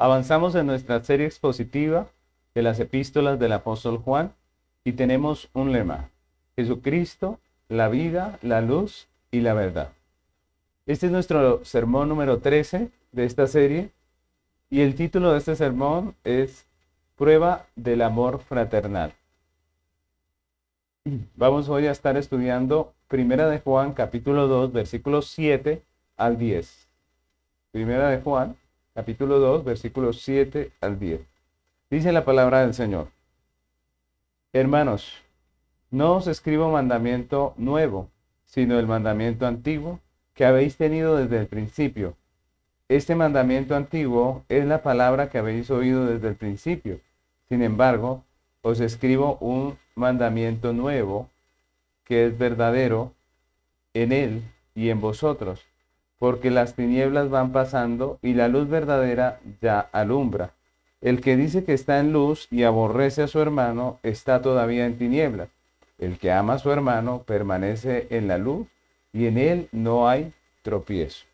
Avanzamos en nuestra serie expositiva de las epístolas del apóstol Juan y tenemos un lema, Jesucristo, la vida, la luz y la verdad. Este es nuestro sermón número 13 de esta serie y el título de este sermón es Prueba del amor fraternal. Vamos hoy a estar estudiando Primera de Juan capítulo 2 versículos 7 al 10. Primera de Juan capítulo 2 versículos 7 al 10. Dice la palabra del Señor. Hermanos, no os escribo mandamiento nuevo, sino el mandamiento antiguo que habéis tenido desde el principio. Este mandamiento antiguo es la palabra que habéis oído desde el principio. Sin embargo, os escribo un mandamiento nuevo que es verdadero en él y en vosotros, porque las tinieblas van pasando y la luz verdadera ya alumbra. El que dice que está en luz y aborrece a su hermano está todavía en tinieblas. El que ama a su hermano permanece en la luz y en él no hay tropiezo.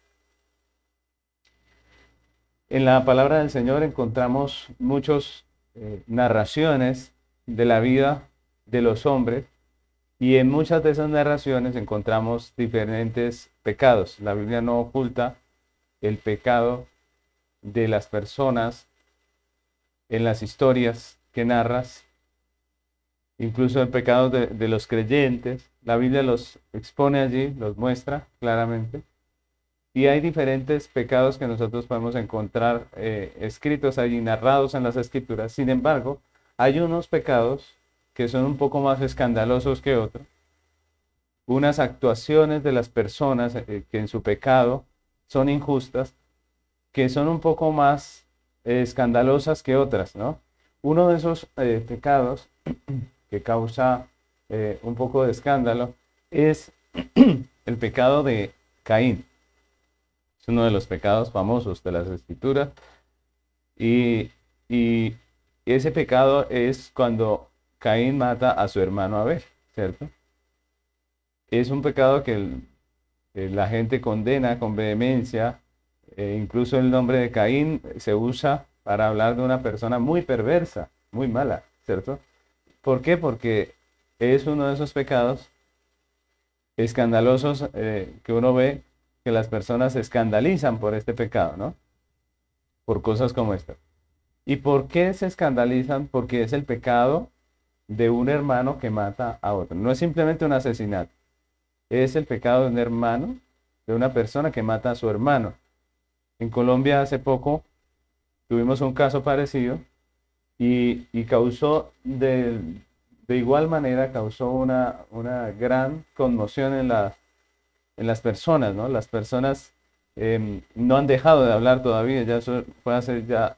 En la palabra del Señor encontramos muchas eh, narraciones de la vida de los hombres y en muchas de esas narraciones encontramos diferentes pecados. La Biblia no oculta el pecado de las personas en las historias que narras, incluso el pecado de, los creyentes. La Biblia los expone allí, los muestra claramente. Y hay diferentes pecados que nosotros podemos encontrar eh, escritos allí, narrados en las escrituras. Sin embargo, hay unos pecados que son un poco más escandalosos que otros. Unas actuaciones de las personas eh, que en su pecado son injustas, que son un poco más escandalosas que otras, ¿no? Uno de esos eh, pecados que causa eh, un poco de escándalo es el pecado de Caín. Es uno de los pecados famosos de las escrituras. Y, y ese pecado es cuando Caín mata a su hermano Abel, ¿cierto? Es un pecado que la gente condena con vehemencia eh, incluso el nombre de Caín se usa para hablar de una persona muy perversa, muy mala, ¿cierto? ¿Por qué? Porque es uno de esos pecados escandalosos eh, que uno ve que las personas se escandalizan por este pecado, ¿no? Por cosas como esta. ¿Y por qué se escandalizan? Porque es el pecado de un hermano que mata a otro. No es simplemente un asesinato. Es el pecado de un hermano, de una persona que mata a su hermano. En Colombia hace poco tuvimos un caso parecido y, causó de, igual manera, causó una, una gran conmoción en, la, en las personas, ¿no? Las personas em, no han dejado de hablar todavía, ya eso fue hace, ya,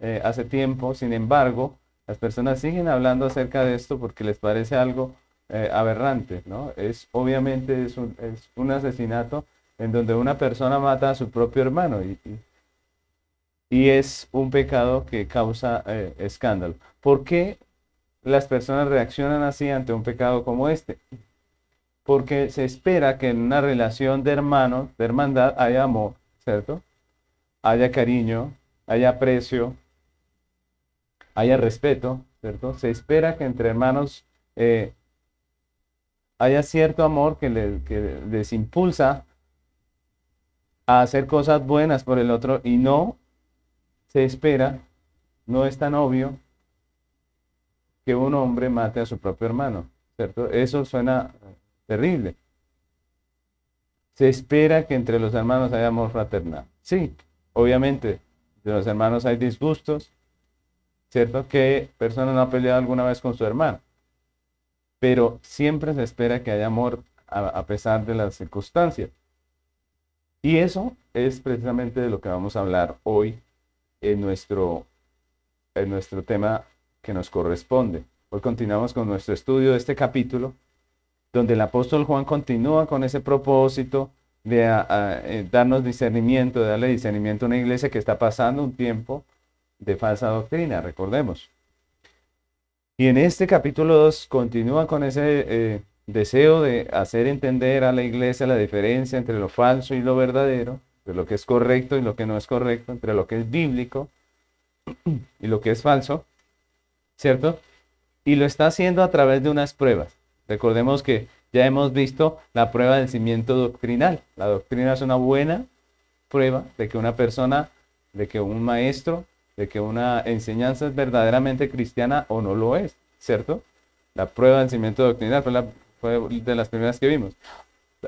eh, hace tiempo, sin embargo, las personas siguen hablando acerca de esto porque les parece algo eh, aberrante, ¿no? Es, obviamente es un, es un asesinato en donde una persona mata a su propio hermano y, y, es un pecado que causa eh, escándalo. ¿Por qué las personas reaccionan así ante un pecado como este? Porque se espera que en una relación de hermanos, de hermandad, haya amor, ¿cierto? Haya cariño, haya aprecio, haya respeto, ¿cierto? Se espera que entre hermanos eh, haya cierto amor que, que les impulsa a hacer cosas buenas por el otro y no se espera, no es tan obvio que un hombre mate a su propio hermano, ¿cierto? Eso suena terrible. Se espera que entre los hermanos haya amor fraternal. Sí, obviamente, de los hermanos hay disgustos, ¿cierto? Que persona no ha peleado alguna vez con su hermano. Pero siempre se espera que haya amor a pesar de las circunstancias. Y eso es precisamente de lo que vamos a hablar hoy en nuestro, en nuestro tema que nos corresponde. Hoy continuamos con nuestro estudio de este capítulo, donde el apóstol Juan continúa con ese propósito de eh, darnos discernimiento, de darle discernimiento a una iglesia que está pasando un tiempo de falsa doctrina, recordemos. Y en este capítulo 2 continúa con ese eh, deseo de hacer entender a la iglesia la diferencia entre lo falso y lo verdadero, entre lo que es correcto y lo que no es correcto, entre lo que es bíblico y lo que es falso, ¿cierto? Y lo está haciendo a través de unas pruebas. Recordemos que ya hemos visto la prueba del cimiento doctrinal. La doctrina es una buena prueba de que una persona, de que un maestro, de que una enseñanza es verdaderamente cristiana o no lo es, ¿cierto? La prueba del cimiento doctrinal fue, la, fue de las primeras que vimos.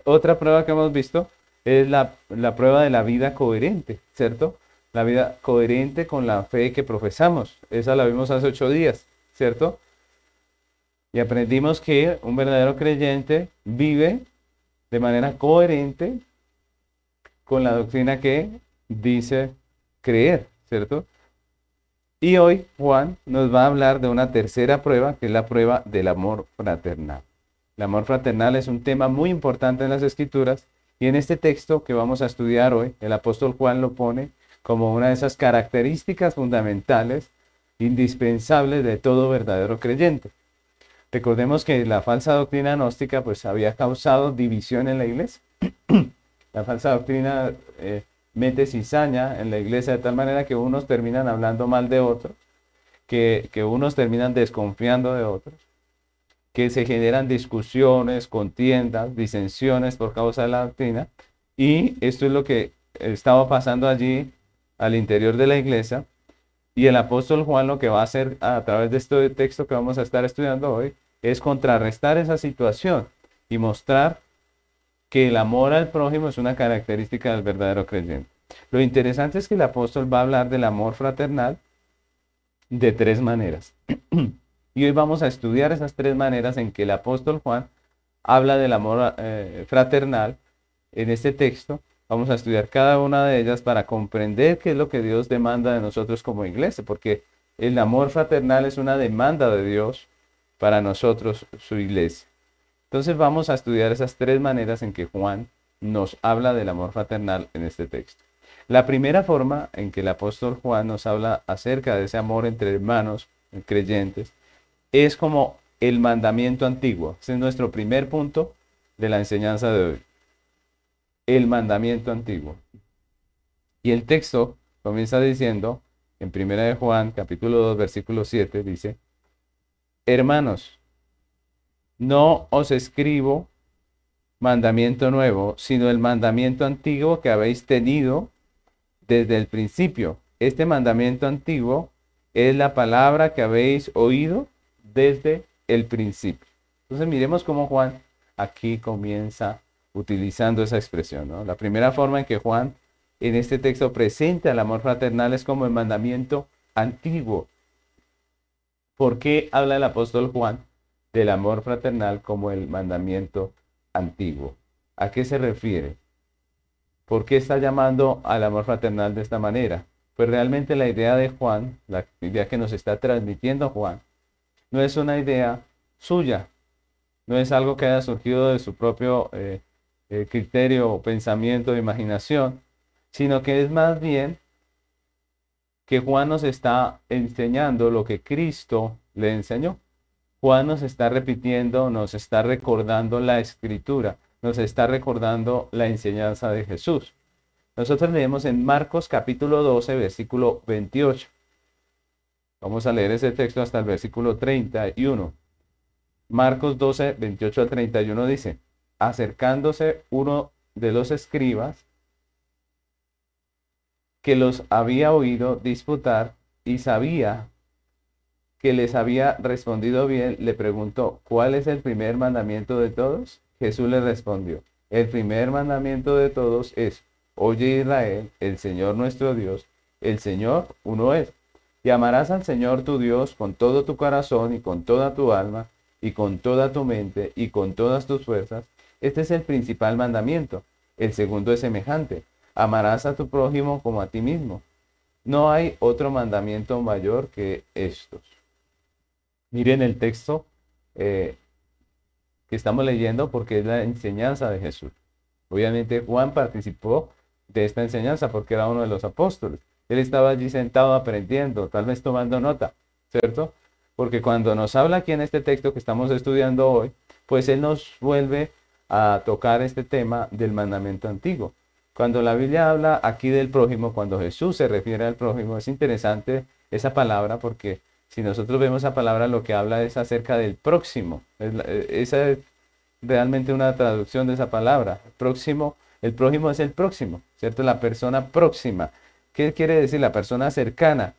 Otra prueba que hemos visto es la, la prueba de la vida coherente, ¿cierto? La vida coherente con la fe que profesamos. Esa la vimos hace ocho días, ¿cierto? Y aprendimos que un verdadero creyente vive de manera coherente con la doctrina que dice creer, ¿cierto? Y hoy Juan nos va a hablar de una tercera prueba, que es la prueba del amor fraternal. El amor fraternal es un tema muy importante en las escrituras y en este texto que vamos a estudiar hoy, el apóstol Juan lo pone como una de esas características fundamentales, indispensables de todo verdadero creyente. Recordemos que la falsa doctrina gnóstica pues había causado división en la iglesia. la falsa doctrina eh, mete cizaña en la iglesia de tal manera que unos terminan hablando mal de otros, que, que unos terminan desconfiando de otros, que se generan discusiones, contiendas, disensiones por causa de la doctrina. Y esto es lo que estaba pasando allí al interior de la iglesia. Y el apóstol Juan lo que va a hacer a través de este texto que vamos a estar estudiando hoy es contrarrestar esa situación y mostrar que el amor al prójimo es una característica del verdadero creyente. Lo interesante es que el apóstol va a hablar del amor fraternal de tres maneras. y hoy vamos a estudiar esas tres maneras en que el apóstol Juan habla del amor eh, fraternal en este texto. Vamos a estudiar cada una de ellas para comprender qué es lo que Dios demanda de nosotros como iglesia, porque el amor fraternal es una demanda de Dios para nosotros, su iglesia. Entonces vamos a estudiar esas tres maneras en que Juan nos habla del amor fraternal en este texto. La primera forma en que el apóstol Juan nos habla acerca de ese amor entre hermanos creyentes es como el mandamiento antiguo. Ese es nuestro primer punto de la enseñanza de hoy. El mandamiento antiguo. Y el texto comienza diciendo, en 1 de Juan, capítulo 2, versículo 7, dice, Hermanos, no os escribo mandamiento nuevo, sino el mandamiento antiguo que habéis tenido desde el principio. Este mandamiento antiguo es la palabra que habéis oído desde el principio. Entonces miremos cómo Juan aquí comienza utilizando esa expresión. La primera forma en que Juan en este texto presenta el amor fraternal es como el mandamiento antiguo. ¿Por qué habla el apóstol Juan del amor fraternal como el mandamiento antiguo. ¿A qué se refiere? ¿Por qué está llamando al amor fraternal de esta manera? Pues realmente la idea de Juan, la idea que nos está transmitiendo Juan, no es una idea suya, no es algo que haya surgido de su propio eh, eh, criterio, pensamiento, imaginación, sino que es más bien que Juan nos está enseñando lo que Cristo le enseñó. Juan nos está repitiendo, nos está recordando la escritura, nos está recordando la enseñanza de Jesús. Nosotros leemos en Marcos capítulo 12, versículo 28. Vamos a leer ese texto hasta el versículo 31. Marcos 12, 28 al 31 dice, acercándose uno de los escribas que los había oído disputar y sabía que les había respondido bien, le preguntó, ¿cuál es el primer mandamiento de todos? Jesús le respondió, el primer mandamiento de todos es, oye Israel, el Señor nuestro Dios, el Señor uno es. Y amarás al Señor tu Dios con todo tu corazón y con toda tu alma y con toda tu mente y con todas tus fuerzas. Este es el principal mandamiento. El segundo es semejante. Amarás a tu prójimo como a ti mismo. No hay otro mandamiento mayor que estos. Miren el texto eh, que estamos leyendo porque es la enseñanza de Jesús. Obviamente Juan participó de esta enseñanza porque era uno de los apóstoles. Él estaba allí sentado aprendiendo, tal vez tomando nota, ¿cierto? Porque cuando nos habla aquí en este texto que estamos estudiando hoy, pues Él nos vuelve a tocar este tema del mandamiento antiguo. Cuando la Biblia habla aquí del prójimo, cuando Jesús se refiere al prójimo, es interesante esa palabra porque si nosotros vemos esa palabra lo que habla es acerca del próximo. Eh, esa es realmente una traducción de esa palabra. Próximo, el prójimo es el próximo, ¿cierto? La persona próxima. ¿Qué quiere decir? La persona cercana.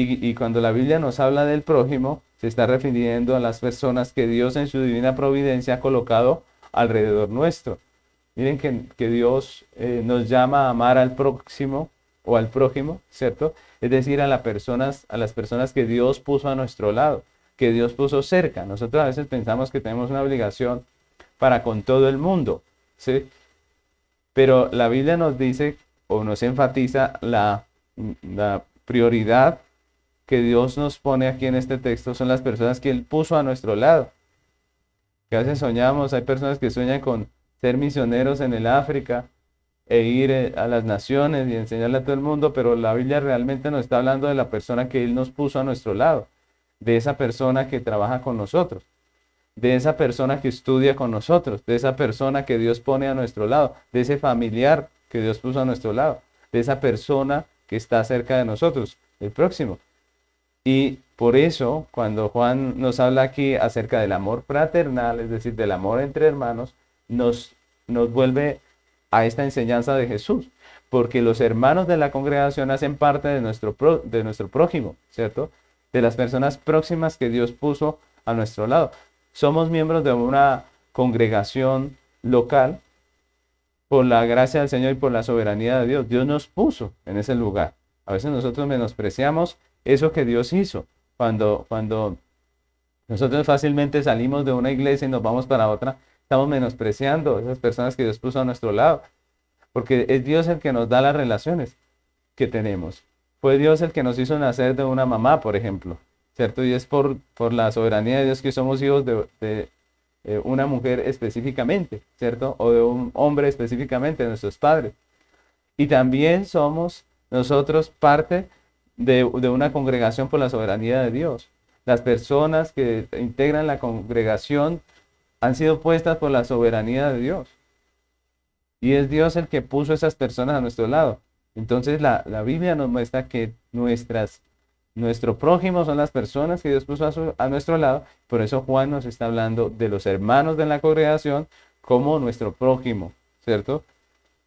Y, cuando la Biblia nos habla del prójimo, se está refiriendo a las personas que Dios en su divina providencia ha colocado alrededor nuestro. Miren que, Dios eh, nos llama a amar al próximo o al prójimo, ¿cierto? Es decir, a, las personas, a las personas que Dios puso a nuestro lado, que Dios puso cerca. Nosotros a veces pensamos que tenemos una obligación para con todo el mundo, ¿sí? Pero la Biblia nos dice o nos enfatiza la, la prioridad que Dios nos pone aquí en este texto son las personas que Él puso a nuestro lado. Que a veces soñamos, hay personas que sueñan con ser misioneros en el África e ir eh, a las naciones y enseñarle a todo el mundo, pero la Biblia realmente nos está hablando de la persona que Él nos puso a nuestro lado, de esa persona que trabaja con nosotros, de esa persona que estudia con nosotros, de esa persona que Dios pone a nuestro lado, de ese familiar que Dios puso a nuestro lado, de esa persona que está cerca de nosotros, el próximo. Y por eso, cuando Juan nos habla aquí acerca del amor fraternal, es decir, del amor entre hermanos, nos, nos vuelve a esta enseñanza de Jesús, porque los hermanos de la congregación hacen parte de nuestro, de nuestro prójimo, ¿cierto? De las personas próximas que Dios puso a nuestro lado. Somos miembros de una congregación local por la gracia del Señor y por la soberanía de Dios. Dios nos puso en ese lugar. A veces nosotros menospreciamos eso que Dios hizo. Cuando, cuando nosotros fácilmente salimos de una iglesia y nos vamos para otra, estamos menospreciando esas personas que Dios puso a nuestro lado. Porque es Dios el que nos da las relaciones que tenemos. Fue Dios el que nos hizo nacer de una mamá, por ejemplo. ¿Cierto? Y es por, por la soberanía de Dios que somos hijos de, de eh, una mujer específicamente, ¿cierto? O de un hombre específicamente, nuestros padres. Y también somos nosotros parte de, una congregación por la soberanía de Dios. Las personas que integran la congregación han sido puestas por la soberanía de Dios. Y es Dios el que puso esas personas a nuestro lado. Entonces la, Biblia nos muestra que nuestras, nuestro prójimo son las personas que Dios puso a, a, nuestro lado. Por eso Juan nos está hablando de los hermanos de la congregación como nuestro prójimo, ¿cierto?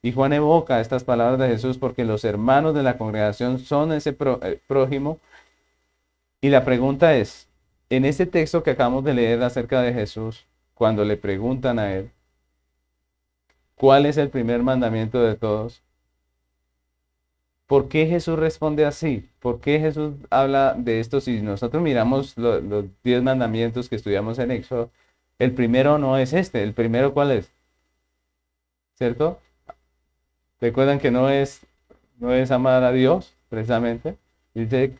Y Juan evoca estas palabras de Jesús porque los hermanos de la congregación son ese eh, prójimo. Y la pregunta es, en este texto que acabamos de leer acerca de Jesús, cuando le preguntan a él, ¿cuál es el primer mandamiento de todos? ¿Por qué Jesús responde así? ¿Por qué Jesús habla de esto? Si nosotros miramos los diez mandamientos que estudiamos en Éxodo, el primero no es este. ¿El primero cuál es? ¿Cierto? Recuerdan que no es, no es amar a Dios, precisamente. Dice,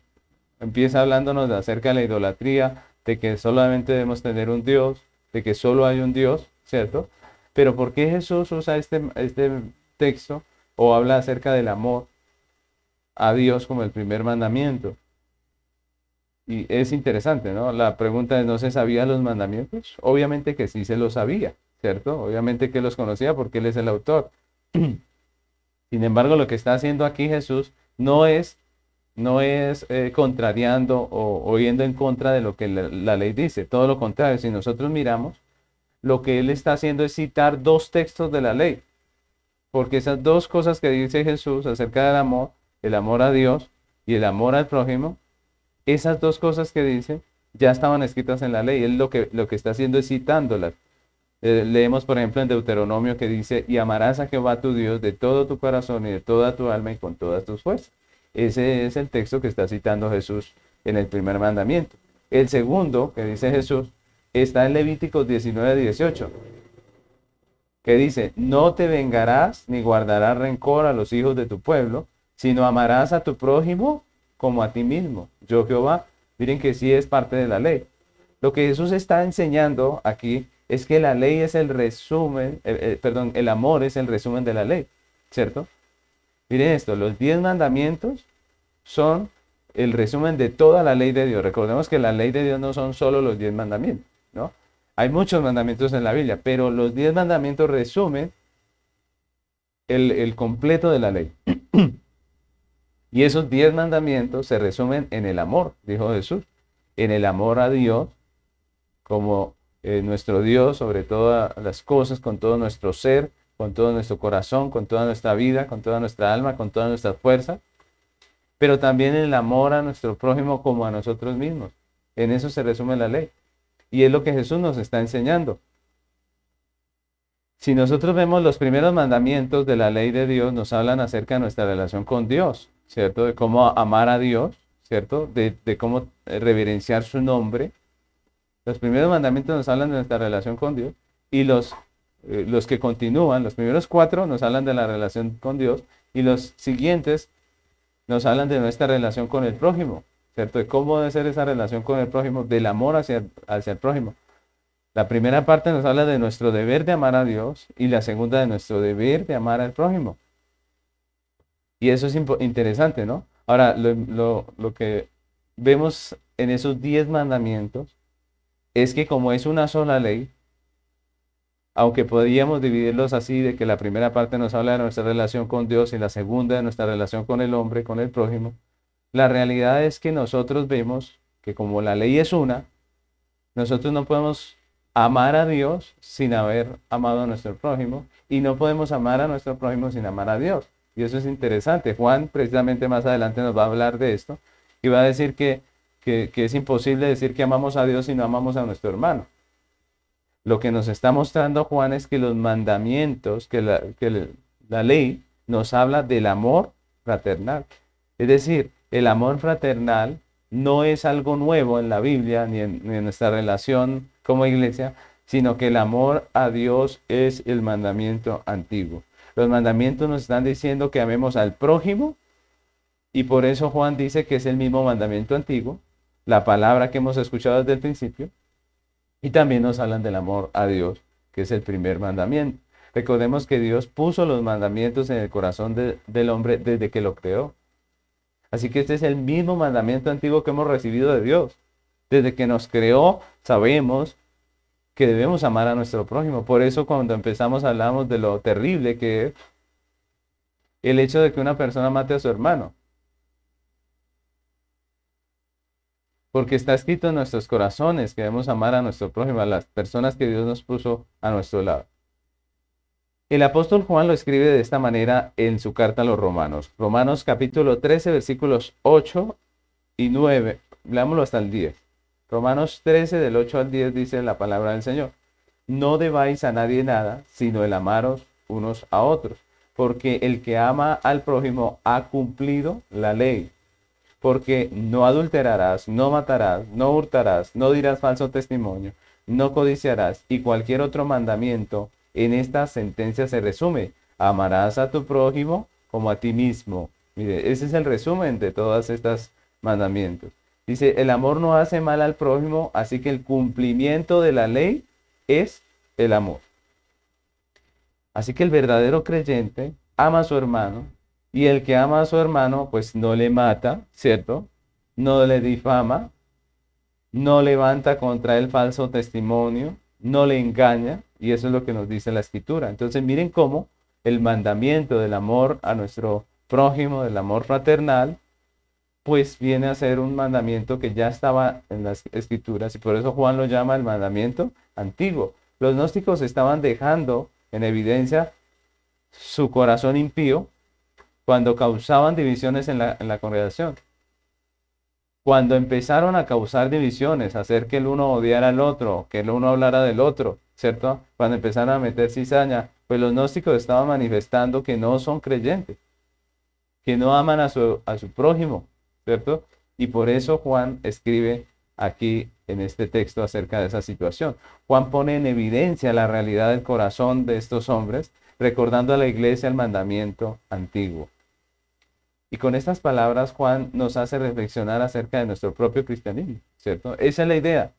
empieza hablándonos acerca de la idolatría, de que solamente debemos tener un Dios, de que solo hay un Dios, ¿cierto? Pero ¿por qué Jesús usa este, este texto o habla acerca del amor a Dios como el primer mandamiento? Y es interesante, ¿no? La pregunta es, ¿no se sabía los mandamientos? Obviamente que sí se los sabía, ¿cierto? Obviamente que los conocía porque Él es el autor. Sin embargo, lo que está haciendo aquí Jesús no es, no es eh, contrariando o, yendo en contra de lo que la, ley dice. Todo lo contrario, si nosotros miramos, lo que él está haciendo es citar dos textos de la ley. Porque esas dos cosas que dice Jesús acerca del amor, el amor a Dios y el amor al prójimo, esas dos cosas que dice ya estaban escritas en la ley. Él lo que, lo que está haciendo es citándolas. Eh, leemos, por ejemplo, en Deuteronomio que dice, y amarás a Jehová tu Dios de todo tu corazón y de toda tu alma y con todas tus fuerzas. Ese es el texto que está citando Jesús en el primer mandamiento. El segundo que dice Jesús está en Levíticos 19, 18, que dice, no te vengarás ni guardarás rencor a los hijos de tu pueblo, sino amarás a tu prójimo como a ti mismo. Yo Jehová, miren que sí es parte de la ley. Lo que Jesús está enseñando aquí es que la ley es el resumen, eh, eh, perdón, el amor es el resumen de la ley, ¿cierto? Miren esto, los diez mandamientos son el resumen de toda la ley de Dios. Recordemos que la ley de Dios no son solo los diez mandamientos, ¿no? Hay muchos mandamientos en la Biblia, pero los diez mandamientos resumen el, completo de la ley. Y esos diez mandamientos se resumen en el amor, dijo Jesús, en el amor a Dios como eh, nuestro Dios sobre todas las cosas, con todo nuestro ser, con todo nuestro corazón, con toda nuestra vida, con toda nuestra alma, con toda nuestra fuerza, pero también el amor a nuestro prójimo como a nosotros mismos. En eso se resume la ley. Y es lo que Jesús nos está enseñando. Si nosotros vemos los primeros mandamientos de la ley de Dios, nos hablan acerca de nuestra relación con Dios, ¿cierto? De cómo amar a Dios, ¿cierto? De, cómo reverenciar su nombre. Los primeros mandamientos nos hablan de nuestra relación con Dios y los, eh, los que continúan, los primeros cuatro nos hablan de la relación con Dios y los siguientes nos hablan de nuestra relación con el prójimo, ¿cierto? De cómo debe ser esa relación con el prójimo, del amor hacia, hacia el prójimo. La primera parte nos habla de nuestro deber de amar a Dios y la segunda de nuestro deber de amar al prójimo. Y eso es interesante, ¿no? Ahora, lo, lo que vemos en esos diez mandamientos es que como es una sola ley, aunque podríamos dividirlos así, de que la primera parte nos habla de nuestra relación con Dios y la segunda de nuestra relación con el hombre, con el prójimo, la realidad es que nosotros vemos que como la ley es una, nosotros no podemos amar a Dios sin haber amado a nuestro prójimo y no podemos amar a nuestro prójimo sin amar a Dios. Y eso es interesante. Juan precisamente más adelante nos va a hablar de esto y va a decir que, que, es imposible decir que amamos a Dios si no amamos a nuestro hermano. Lo que nos está mostrando Juan es que los mandamientos, que la, ley nos habla del amor fraternal. Es decir, el amor fraternal no es algo nuevo en la Biblia ni en, ni en nuestra relación como iglesia, sino que el amor a Dios es el mandamiento antiguo. Los mandamientos nos están diciendo que amemos al prójimo y por eso Juan dice que es el mismo mandamiento antiguo, la palabra que hemos escuchado desde el principio, y también nos hablan del amor a Dios, que es el primer mandamiento. Recordemos que Dios puso los mandamientos en el corazón del hombre desde que lo creó. Así que este es el mismo mandamiento antiguo que hemos recibido de Dios. Desde que nos creó, sabemos que debemos amar a nuestro prójimo. Por eso cuando empezamos hablamos de lo terrible que es el hecho de que una persona mate a su hermano. Porque está escrito en nuestros corazones que debemos amar a nuestro prójimo, a las personas que Dios nos puso a nuestro lado. El apóstol Juan lo escribe de esta manera en su carta a los romanos. Romanos capítulo 13, versículos 8 y 9. Leámoslo hasta el 10. Romanos 13 del 8 al 10 dice la palabra del Señor. No debáis a nadie nada, sino el amaros unos a otros, porque el que ama al prójimo ha cumplido la ley. Porque no adulterarás, no matarás, no hurtarás, no dirás falso testimonio, no codiciarás y cualquier otro mandamiento en esta sentencia se resume. Amarás a tu prójimo como a ti mismo. Mire, ese es el resumen de todos estos mandamientos. Dice, el amor no hace mal al prójimo, así que el cumplimiento de la ley es el amor. Así que el verdadero creyente ama a su hermano y el que ama a su hermano pues no le mata, ¿cierto? No le difama, no levanta contra él falso testimonio, no le engaña y eso es lo que nos dice la escritura. Entonces miren cómo el mandamiento del amor a nuestro prójimo, del amor fraternal, pues viene a ser un mandamiento que ya estaba en las escrituras y por eso Juan lo llama el mandamiento antiguo. Los gnósticos estaban dejando en evidencia su corazón impío cuando causaban divisiones en la, en la congregación. Cuando empezaron a causar divisiones, hacer que el uno odiara al otro, que el uno hablara del otro, ¿cierto? Cuando empezaron a meter cizaña, pues los gnósticos estaban manifestando que no son creyentes, que no aman a su, a su prójimo, ¿cierto? Y por eso Juan escribe aquí en este texto acerca de esa situación. Juan pone en evidencia la realidad del corazón de estos hombres, recordando a la iglesia el mandamiento antiguo. Y con estas palabras Juan nos hace reflexionar acerca de nuestro propio cristianismo, ¿cierto? Esa es la idea.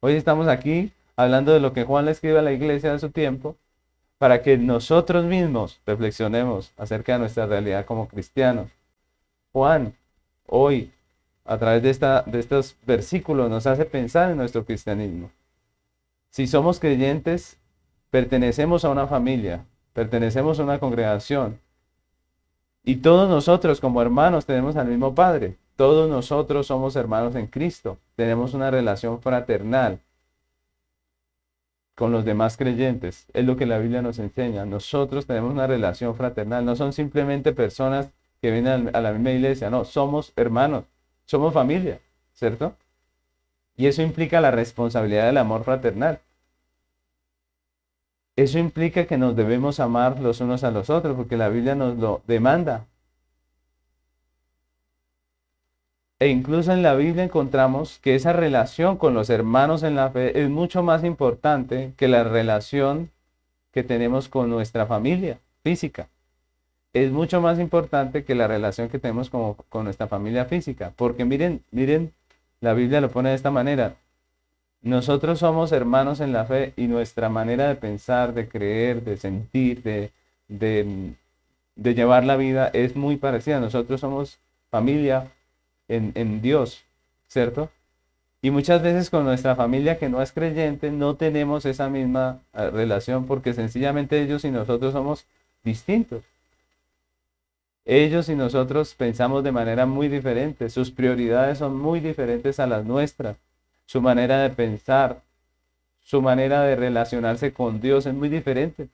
Hoy estamos aquí hablando de lo que Juan le escribe a la iglesia de su tiempo, para que nosotros mismos reflexionemos acerca de nuestra realidad como cristianos. Juan, hoy, a través de, esta, de estos versículos, nos hace pensar en nuestro cristianismo. Si somos creyentes, pertenecemos a una familia, pertenecemos a una congregación, Y todos nosotros como hermanos tenemos al mismo Padre. Todos nosotros somos hermanos en Cristo. Tenemos una relación fraternal con los demás creyentes. Es lo que la Biblia nos enseña. Nosotros tenemos una relación fraternal. No son simplemente personas que vienen a la misma iglesia. No, somos hermanos. Somos familia, ¿cierto? Y eso implica la responsabilidad del amor fraternal. Eso implica que nos debemos amar los unos a los otros, porque la Biblia nos lo demanda. E incluso en la Biblia encontramos que esa relación con los hermanos en la fe es mucho más importante que la relación que tenemos con nuestra familia física. Es mucho más importante que la relación que tenemos con, con nuestra familia física. Porque miren, miren, la Biblia lo pone de esta manera. Nosotros somos hermanos en la fe y nuestra manera de pensar, de creer, de sentir, de, de, de llevar la vida es muy parecida. Nosotros somos familia en, Dios, ¿cierto? Y muchas veces con nuestra familia que no es creyente no tenemos esa misma eh, relación porque sencillamente ellos y nosotros somos distintos. Ellos y nosotros pensamos de manera muy diferente, sus prioridades son muy diferentes a las nuestras, su manera de pensar, su manera de relacionarse con Dios es muy diferente.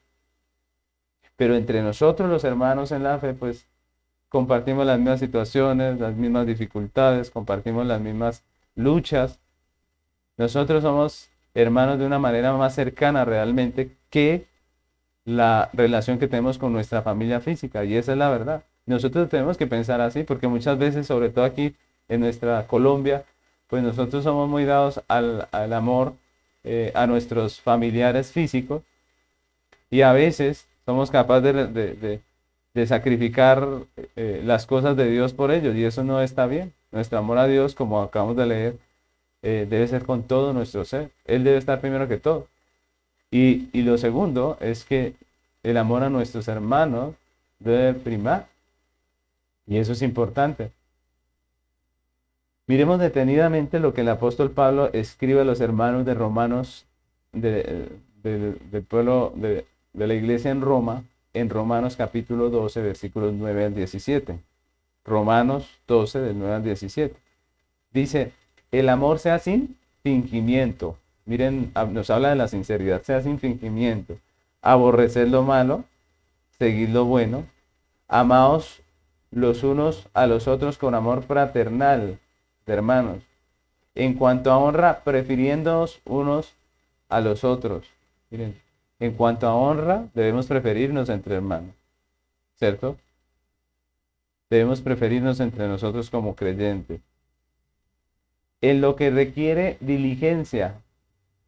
Pero entre nosotros los hermanos en la fe, pues compartimos las mismas situaciones, las mismas dificultades, compartimos las mismas luchas. Nosotros somos hermanos de una manera más cercana realmente que la relación que tenemos con nuestra familia física. Y esa es la verdad. Nosotros tenemos que pensar así porque muchas veces, sobre todo aquí en nuestra Colombia, pues nosotros somos muy dados al, amor eh, a nuestros familiares físicos y a veces somos capaces de sacrificar eh, las cosas de Dios por ellos y eso no está bien. Nuestro amor a Dios, como acabamos de leer, eh, debe ser con todo nuestro ser. Él debe estar primero que todo. Y, lo segundo es que el amor a nuestros hermanos debe primar. Y eso es importante. Miremos detenidamente lo que el apóstol Pablo escribe a los hermanos de Romanos, de, del pueblo de, la iglesia en Roma, en Romanos capítulo 12, versículos 9 al 17. Romanos 12, del 9 al 17. Dice, el amor sea sin fingimiento. Miren, nos habla de la sinceridad, sea sin fingimiento. Aborrecer lo malo, seguir lo bueno. Amaos los unos a los otros con amor fraternal de hermanos. En cuanto a honra, prefiriéndonos unos a los otros. Miren, en cuanto a honra, debemos preferirnos entre hermanos, ¿cierto? Debemos preferirnos entre nosotros como creyentes. En lo que requiere diligencia,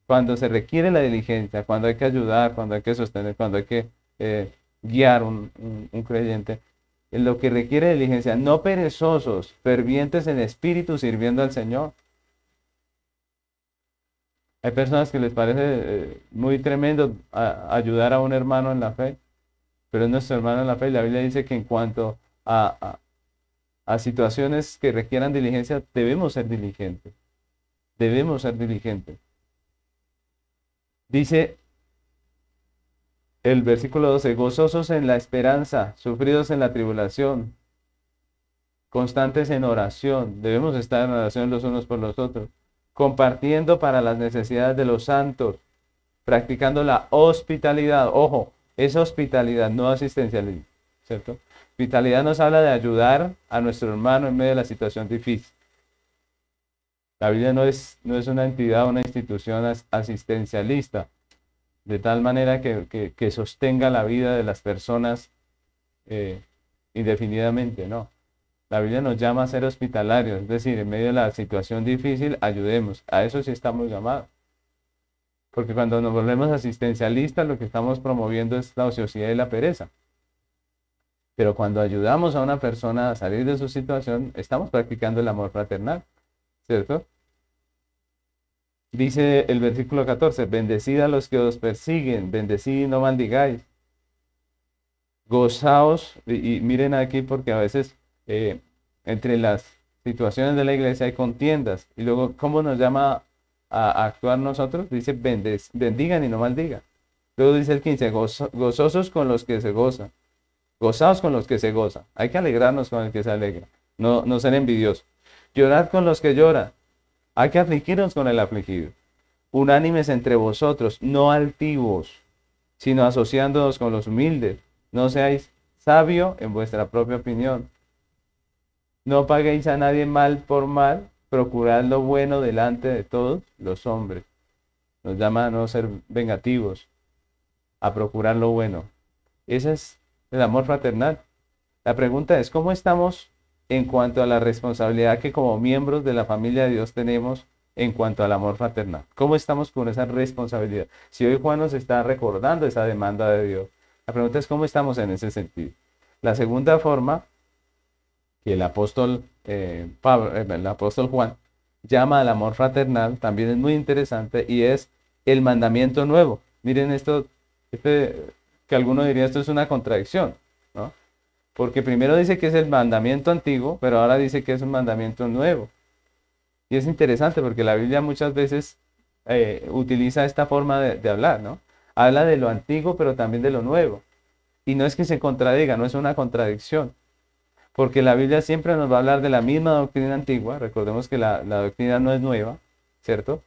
cuando se requiere la diligencia, cuando hay que ayudar, cuando hay que sostener, cuando hay que eh, guiar un, un creyente, en lo que requiere diligencia, no perezosos, fervientes en espíritu, sirviendo al Señor. Hay personas que les parece eh, muy tremendo ayudar a un hermano en la fe, pero es nuestro hermano en la fe. La Biblia dice que en cuanto a, a situaciones que requieran diligencia, debemos ser diligentes. Debemos ser diligentes. Dice el versículo 12, gozosos en la esperanza, sufridos en la tribulación, constantes en oración. Debemos estar en oración los unos por los otros compartiendo para las necesidades de los santos, practicando la hospitalidad. Ojo, es hospitalidad, no asistencialismo, ¿cierto? Hospitalidad nos habla de ayudar a nuestro hermano en medio de la situación difícil. La Biblia no es, no es una entidad, una institución asistencialista, de tal manera que, sostenga la vida de las personas eh, indefinidamente, no. La Biblia nos llama a ser hospitalarios, es decir, en medio de la situación difícil, ayudemos. A eso sí estamos llamados. Porque cuando nos volvemos asistencialistas, lo que estamos promoviendo es la ociosidad y la pereza. Pero cuando ayudamos a una persona a salir de su situación, estamos practicando el amor fraternal, ¿cierto? Dice el versículo 14, bendecid a los que os persiguen, bendecid y no maldigáis. Gozaos, y miren aquí porque a veces eh, entre las situaciones de la iglesia hay contiendas. Y luego, ¿cómo nos llama a, actuar nosotros? Dice, bendigan y no maldigan. Luego dice el 15, gozosos con los que se gozan. Gozaos con los que se gozan. Hay que alegrarnos con el que se alegra. No, no ser envidiosos. Llorad con los que lloran. Hay que afligirnos con el afligido. Unánimes entre vosotros, no altivos, sino asociándonos con los humildes. No seáis sabio en vuestra propia opinión. No paguéis a nadie mal por mal, procurad lo bueno delante de todos los hombres. Nos llama a no ser vengativos, a procurar lo bueno. Ese es el amor fraternal. La pregunta es, ¿cómo estamos en cuanto a la responsabilidad que como miembros de la familia de Dios tenemos en cuanto al amor fraternal? ¿Cómo estamos con esa responsabilidad? Si hoy Juan nos está recordando esa demanda de Dios, la pregunta es, ¿cómo estamos en ese sentido? La segunda forma que el apóstol, eh, Pablo, eh, el apóstol Juan llama al amor fraternal también es muy interesante y es el mandamiento nuevo. Miren esto, este, que alguno diría esto es una contradicción. Porque primero dice que es el mandamiento antiguo, pero ahora dice que es un mandamiento nuevo. Y es interesante porque la Biblia muchas veces eh, utiliza esta forma de, hablar, ¿no? Habla de lo antiguo, pero también de lo nuevo. Y no es que se contradiga, no es una contradicción porque la Biblia siempre nos va a hablar de la misma doctrina antigua, recordemos que la, doctrina no es nueva, ¿cierto?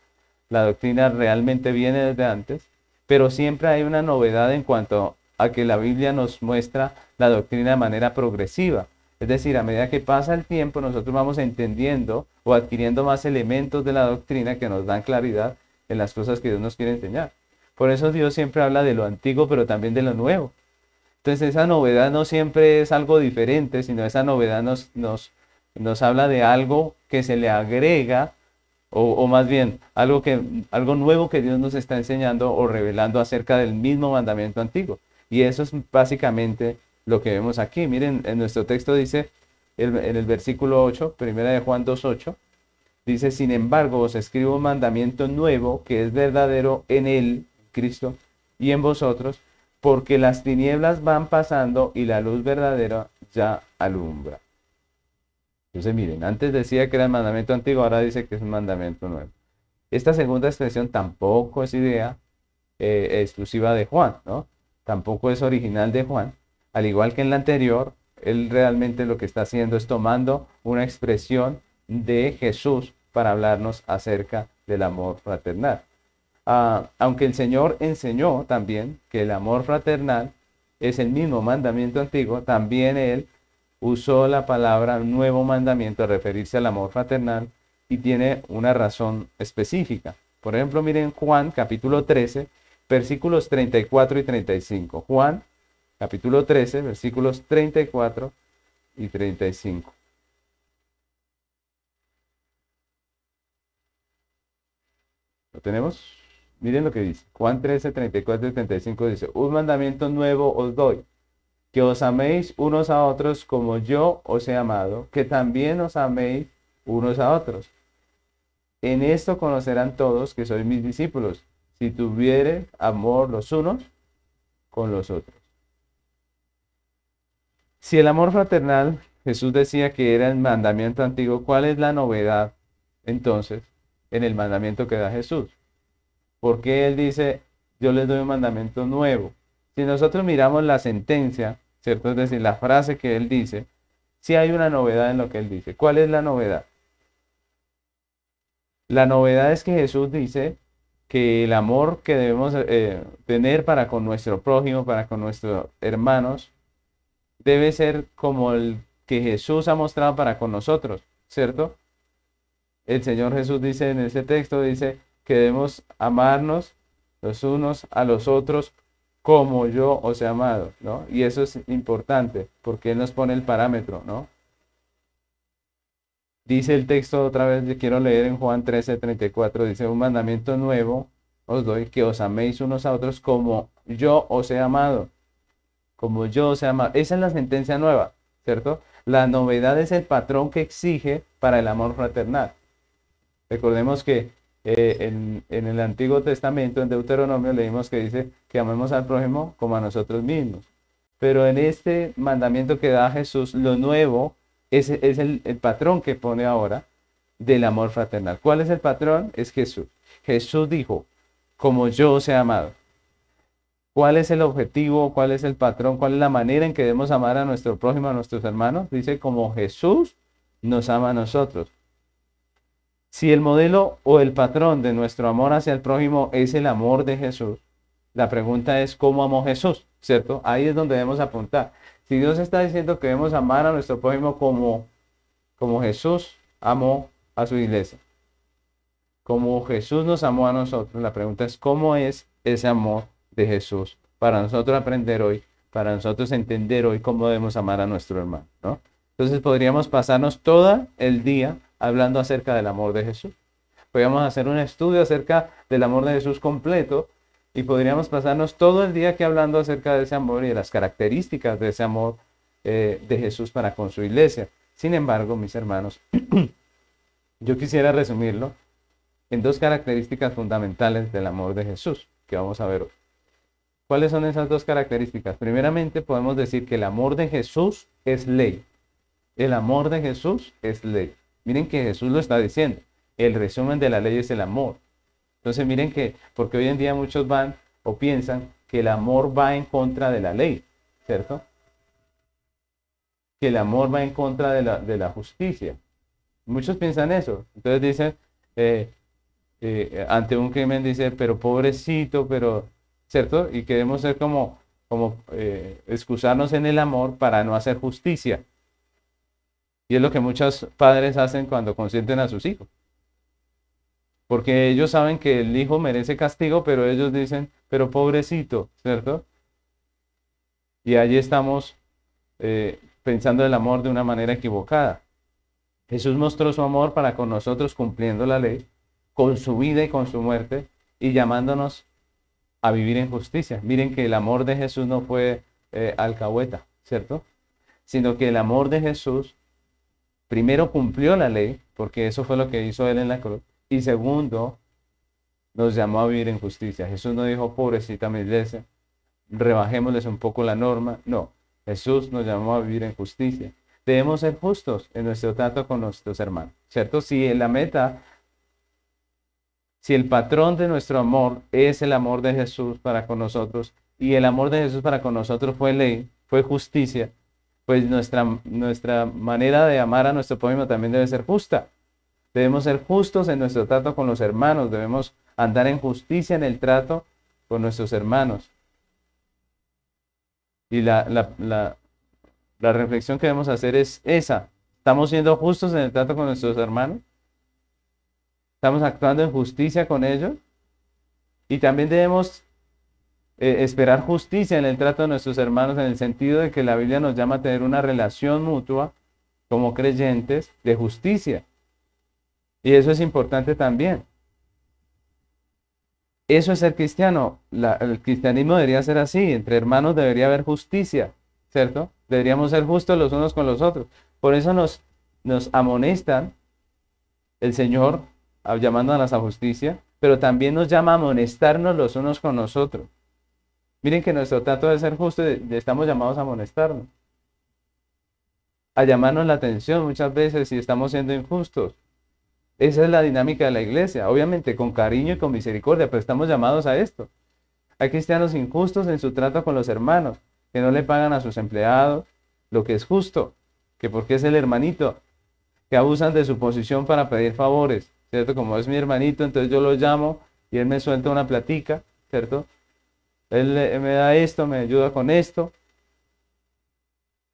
La doctrina realmente viene desde antes, pero siempre hay una novedad en cuanto a que la Biblia nos muestra la doctrina de manera progresiva. Es decir, a medida que pasa el tiempo, nosotros vamos entendiendo o adquiriendo más elementos de la doctrina que nos dan claridad en las cosas que Dios nos quiere enseñar. Por eso Dios siempre habla de lo antiguo, pero también de lo nuevo. Entonces esa novedad no siempre es algo diferente, sino esa novedad nos, nos, nos habla de algo que se le agrega, o, más bien algo, que, algo nuevo que Dios nos está enseñando o revelando acerca del mismo mandamiento antiguo. Y eso es básicamente lo que vemos aquí. Miren, en nuestro texto dice, en el versículo 8, primera de Juan 2.8, dice, sin embargo, os escribo un mandamiento nuevo que es verdadero en él, Cristo, y en vosotros, porque las tinieblas van pasando y la luz verdadera ya alumbra. Entonces miren, antes decía que era el mandamiento antiguo, ahora dice que es un mandamiento nuevo. Esta segunda expresión tampoco es idea eh, exclusiva de Juan, ¿no? Tampoco es original de Juan. Al igual que en la anterior, él realmente lo que está haciendo es tomando una expresión de Jesús para hablarnos acerca del amor fraternal. Ah, aunque el Señor enseñó también que el amor fraternal es el mismo mandamiento antiguo, también Él usó la palabra nuevo mandamiento a referirse al amor fraternal y tiene una razón específica. Por ejemplo, miren Juan capítulo 13, versículos 34 y 35. Juan capítulo 13, versículos 34 y 35. ¿Lo tenemos? Miren lo que dice. Juan 13, 34 y 35 dice, un mandamiento nuevo os doy, que os améis unos a otros como yo os he amado, que también os améis unos a otros. En esto conocerán todos que sois mis discípulos, si tuviere amor los unos con los otros. Si el amor fraternal, Jesús decía que era el mandamiento antiguo, ¿cuál es la novedad entonces en el mandamiento que da Jesús? porque Él dice, yo les doy un mandamiento nuevo? Si nosotros miramos la sentencia, ¿cierto? Es decir, la frase que Él dice, si hay una novedad en lo que Él dice. ¿Cuál es la novedad? La novedad es que Jesús dice que el amor que debemos eh, tener para con nuestro prójimo, para con nuestros hermanos, debe ser como el que Jesús ha mostrado para con nosotros, ¿cierto? El Señor Jesús dice en ese texto, dice, que debemos amarnos los unos a los otros como yo os he amado, ¿no? Y eso es importante porque Él nos pone el parámetro, ¿no? Dice el texto otra vez, quiero leer en Juan 13, 34, dice, un mandamiento nuevo os doy, que os améis unos a otros como yo os he amado, como yo os he amado. Esa es la sentencia nueva, ¿cierto? La novedad es el patrón que exige para el amor fraternal. Recordemos que eh, en, el Antiguo Testamento, en Deuteronomio, leímos que dice que amemos al prójimo como a nosotros mismos. Pero en este mandamiento que da Jesús, lo nuevo es, es el, patrón que pone ahora del amor fraternal. ¿Cuál es el patrón? Es Jesús. Jesús dijo, como yo os amado. ¿Cuál es el objetivo? ¿Cuál es el patrón? ¿Cuál es la manera en que debemos amar a nuestro prójimo, a nuestros hermanos? Dice como Jesús nos ama a nosotros. Si el modelo o el patrón de nuestro amor hacia el prójimo es el amor de Jesús, la pregunta es ¿cómo amó Jesús? ¿Cierto? Ahí es donde debemos apuntar. Si Dios está diciendo que debemos amar a nuestro prójimo como, como Jesús amó a su iglesia, como Jesús nos amó a nosotros, la pregunta es ¿cómo es ese amor de Jesús para nosotros aprender hoy, para nosotros entender hoy cómo debemos amar a nuestro hermano? ¿no? Entonces podríamos pasarnos todo el día hablando acerca del amor de Jesús. Podríamos hacer un estudio acerca del amor de Jesús completo y podríamos pasarnos todo el día aquí hablando acerca de ese amor y de las características de ese amor eh, de Jesús para con su iglesia. Sin embargo, mis hermanos, yo quisiera resumirlo en dos características fundamentales del amor de Jesús que vamos a ver hoy. ¿Cuáles son esas dos características? Primeramente, podemos decir que el amor de Jesús es ley. El amor de Jesús es ley. Miren que Jesús lo está diciendo. El resumen de la ley es el amor. Entonces miren que, porque hoy en día muchos van o piensan que el amor va en contra de la ley, ¿cierto? Que el amor va en contra de la, justicia. Muchos piensan eso. Entonces dicen, eh, eh, ante un crimen dice, pero pobrecito, pero, ¿cierto? Y queremos ser como, como eh, excusarnos en el amor para no hacer justicia. Y es lo que muchos padres hacen cuando consienten a sus hijos. Porque ellos saben que el hijo merece castigo, pero ellos dicen, pero pobrecito, ¿cierto? Y allí estamos eh, pensando el amor de una manera equivocada. Jesús mostró su amor para con nosotros cumpliendo la ley, con su vida y con su muerte, y llamándonos a vivir en justicia. Miren que el amor de Jesús no fue eh, alcahueta, ¿cierto? Sino que el amor de Jesús primero cumplió la ley, porque eso fue lo que hizo él en la cruz, y segundo, nos llamó a vivir en justicia. Jesús no dijo, pobrecita mi iglesia, rebajémosles un poco la norma. No, Jesús nos llamó a vivir en justicia. Debemos ser justos en nuestro trato con nuestros hermanos, ¿cierto? Si la meta, si el patrón de nuestro amor es el amor de Jesús para con nosotros, y el amor de Jesús para con nosotros fue ley, fue justicia, pues nuestra, nuestra manera de amar a nuestro prójimo también debe ser justa. Debemos ser justos en nuestro trato con los hermanos, debemos andar en justicia en el trato con nuestros hermanos. Y la, la, la reflexión que debemos hacer es esa. ¿Estamos siendo justos en el trato con nuestros hermanos? ¿Estamos actuando en justicia con ellos? Y también debemos eh, esperar justicia en el trato de nuestros hermanos en el sentido de que la Biblia nos llama a tener una relación mutua como creyentes de justicia. Y eso es importante también. Eso es ser cristiano. el cristianismo debería ser así. Entre hermanos debería haber justicia, ¿cierto? Deberíamos ser justos los unos con los otros. Por eso nos, nos amonestan el Señor llamándonos a justicia, pero también nos llama a amonestarnos los unos con los otros. Miren que nuestro trato de ser justo, estamos llamados a amonestarnos, a llamarnos la atención muchas veces si estamos siendo injustos. Esa es la dinámica de la iglesia, obviamente con cariño y con misericordia, pero estamos llamados a esto. Hay cristianos injustos en su trato con los hermanos, que no le pagan a sus empleados lo que es justo, que porque es el hermanito, que abusan de su posición para pedir favores, ¿cierto? Como es mi hermanito, entonces yo lo llamo y él me suelta una platica, ¿cierto? Él me da esto, me ayuda con esto.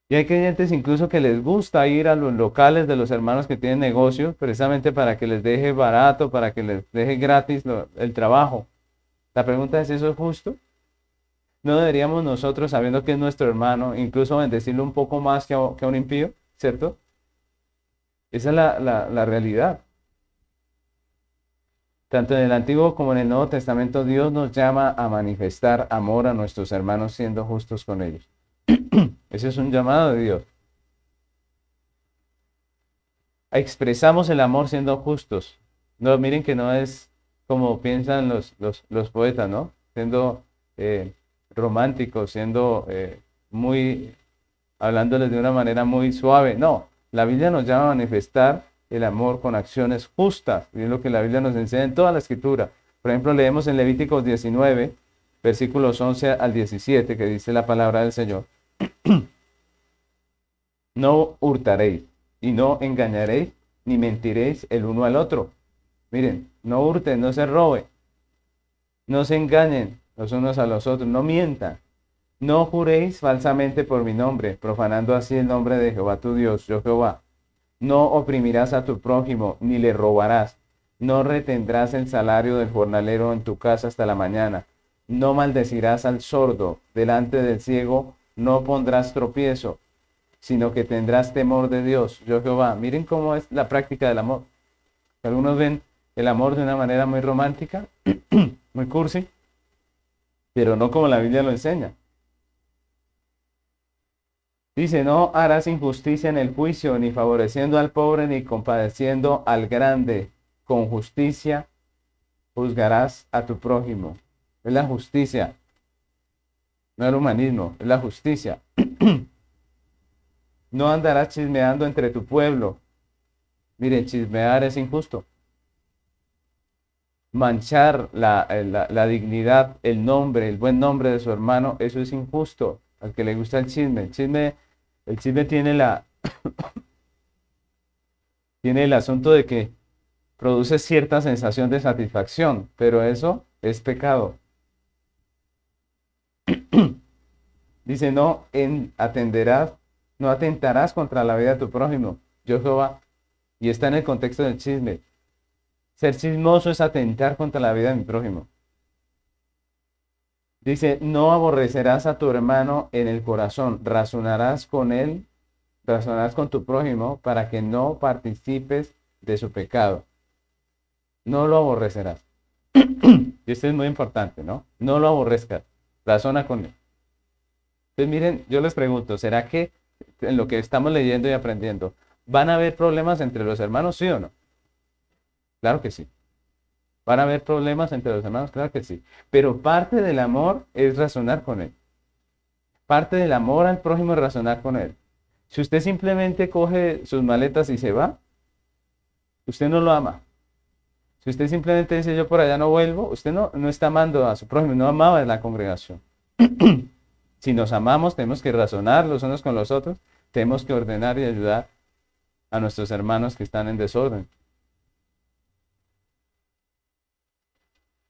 Y hay creyentes incluso que les gusta ir a los locales de los hermanos que tienen negocios, precisamente para que les deje barato, para que les deje gratis el trabajo. La pregunta es, ¿eso es justo? ¿No deberíamos nosotros, sabiendo que es nuestro hermano, incluso bendecirlo un poco más que a, un impío? ¿Cierto? Esa es la realidad. Tanto en el Antiguo como en el Nuevo Testamento, Dios nos llama a manifestar amor a nuestros hermanos siendo justos con ellos. Ese es un llamado de Dios. Expresamos el amor siendo justos. No, miren que no es como piensan los, los, poetas, ¿no? Siendo eh, románticos, siendo eh, muy, hablándoles de una manera muy suave. No, la Biblia nos llama a manifestar el amor con acciones justas. Y es lo que la Biblia nos enseña en toda la escritura. Por ejemplo, leemos en Levíticos 19, versículos 11 al 17, que dice la palabra del Señor. no hurtaréis y no engañaréis ni mentiréis el uno al otro. Miren, no hurten, no se robe, no se engañen los unos a los otros, no mientan. No juréis falsamente por mi nombre, profanando así el nombre de Jehová tu Dios, yo Jehová. No oprimirás a tu prójimo, ni le robarás. No retendrás el salario del jornalero en tu casa hasta la mañana. No maldecirás al sordo, delante del ciego no pondrás tropiezo, sino que tendrás temor de Dios, yo Jehová. Miren cómo es la práctica del amor. Algunos ven el amor de una manera muy romántica, muy cursi, pero no como la Biblia lo enseña. Dice, no harás injusticia en el juicio, ni favoreciendo al pobre, ni compadeciendo al grande. Con justicia juzgarás a tu prójimo. Es la justicia, no el humanismo, es la justicia. no andarás chismeando entre tu pueblo. Miren, chismear es injusto. Manchar la, la, dignidad, el nombre, el buen nombre de su hermano, eso es injusto. Al que le gusta el chisme. El chisme, el chisme tiene la. tiene el asunto de que produce cierta sensación de satisfacción, pero eso es pecado. Dice, no en, atenderás no atentarás contra la vida de tu prójimo. Yo Jehová. Y está en el contexto del chisme. Ser chismoso es atentar contra la vida de mi prójimo. Dice, no aborrecerás a tu hermano en el corazón, razonarás con él, razonarás con tu prójimo para que no participes de su pecado. No lo aborrecerás. y esto es muy importante, ¿no? No lo aborrezcas, razona con él. Entonces miren, yo les pregunto, ¿será que en lo que estamos leyendo y aprendiendo, ¿van a haber problemas entre los hermanos, sí o no? Claro que sí. ¿Van a haber problemas entre los hermanos? Claro que sí. Pero parte del amor es razonar con él. Parte del amor al prójimo es razonar con él. Si usted simplemente coge sus maletas y se va, usted no lo ama. Si usted simplemente dice yo por allá no vuelvo, usted no, no está amando a su prójimo, no amaba a la congregación. Si nos amamos, tenemos que razonar los unos con los otros, tenemos que ordenar y ayudar a nuestros hermanos que están en desorden.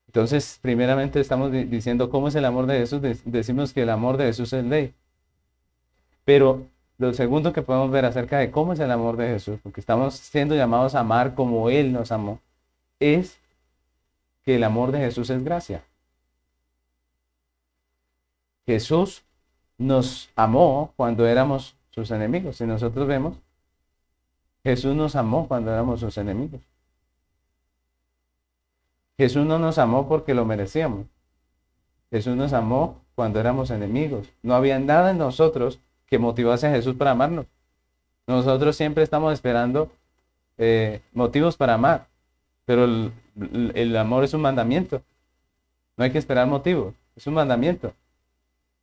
Entonces, primeramente estamos diciendo cómo es el amor de Jesús. Decimos que el amor de Jesús es ley. Pero lo segundo que podemos ver acerca de cómo es el amor de Jesús, porque estamos siendo llamados a amar como Él nos amó, es que el amor de Jesús es gracia. Jesús nos amó cuando éramos sus enemigos. Si nosotros vemos, Jesús nos amó cuando éramos sus enemigos. Jesús no nos amó porque lo merecíamos. Jesús nos amó cuando éramos enemigos. No había nada en nosotros que motivase a Jesús para amarnos. Nosotros siempre estamos esperando eh, motivos para amar, pero el amor es un mandamiento. No hay que esperar motivos, es un mandamiento.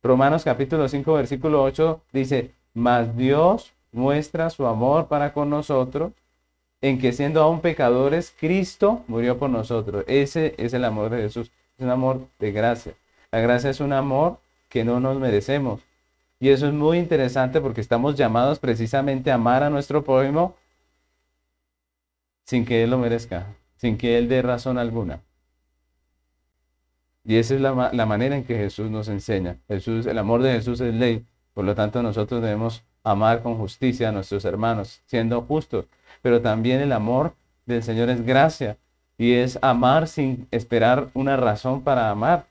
Romanos capítulo 5, versículo 8 dice, mas Dios muestra su amor para con nosotros en que siendo aún pecadores, Cristo murió por nosotros. Ese es el amor de Jesús, es un amor de gracia. La gracia es un amor que no nos merecemos. Y eso es muy interesante porque estamos llamados precisamente a amar a nuestro prójimo sin que Él lo merezca, sin que Él dé razón alguna. Y esa es la, manera en que Jesús nos enseña. Jesús, el amor de Jesús es ley. Por lo tanto, nosotros debemos amar con justicia a nuestros hermanos, siendo justos. Pero también el amor del Señor es gracia. Y es amar sin esperar una razón para amar.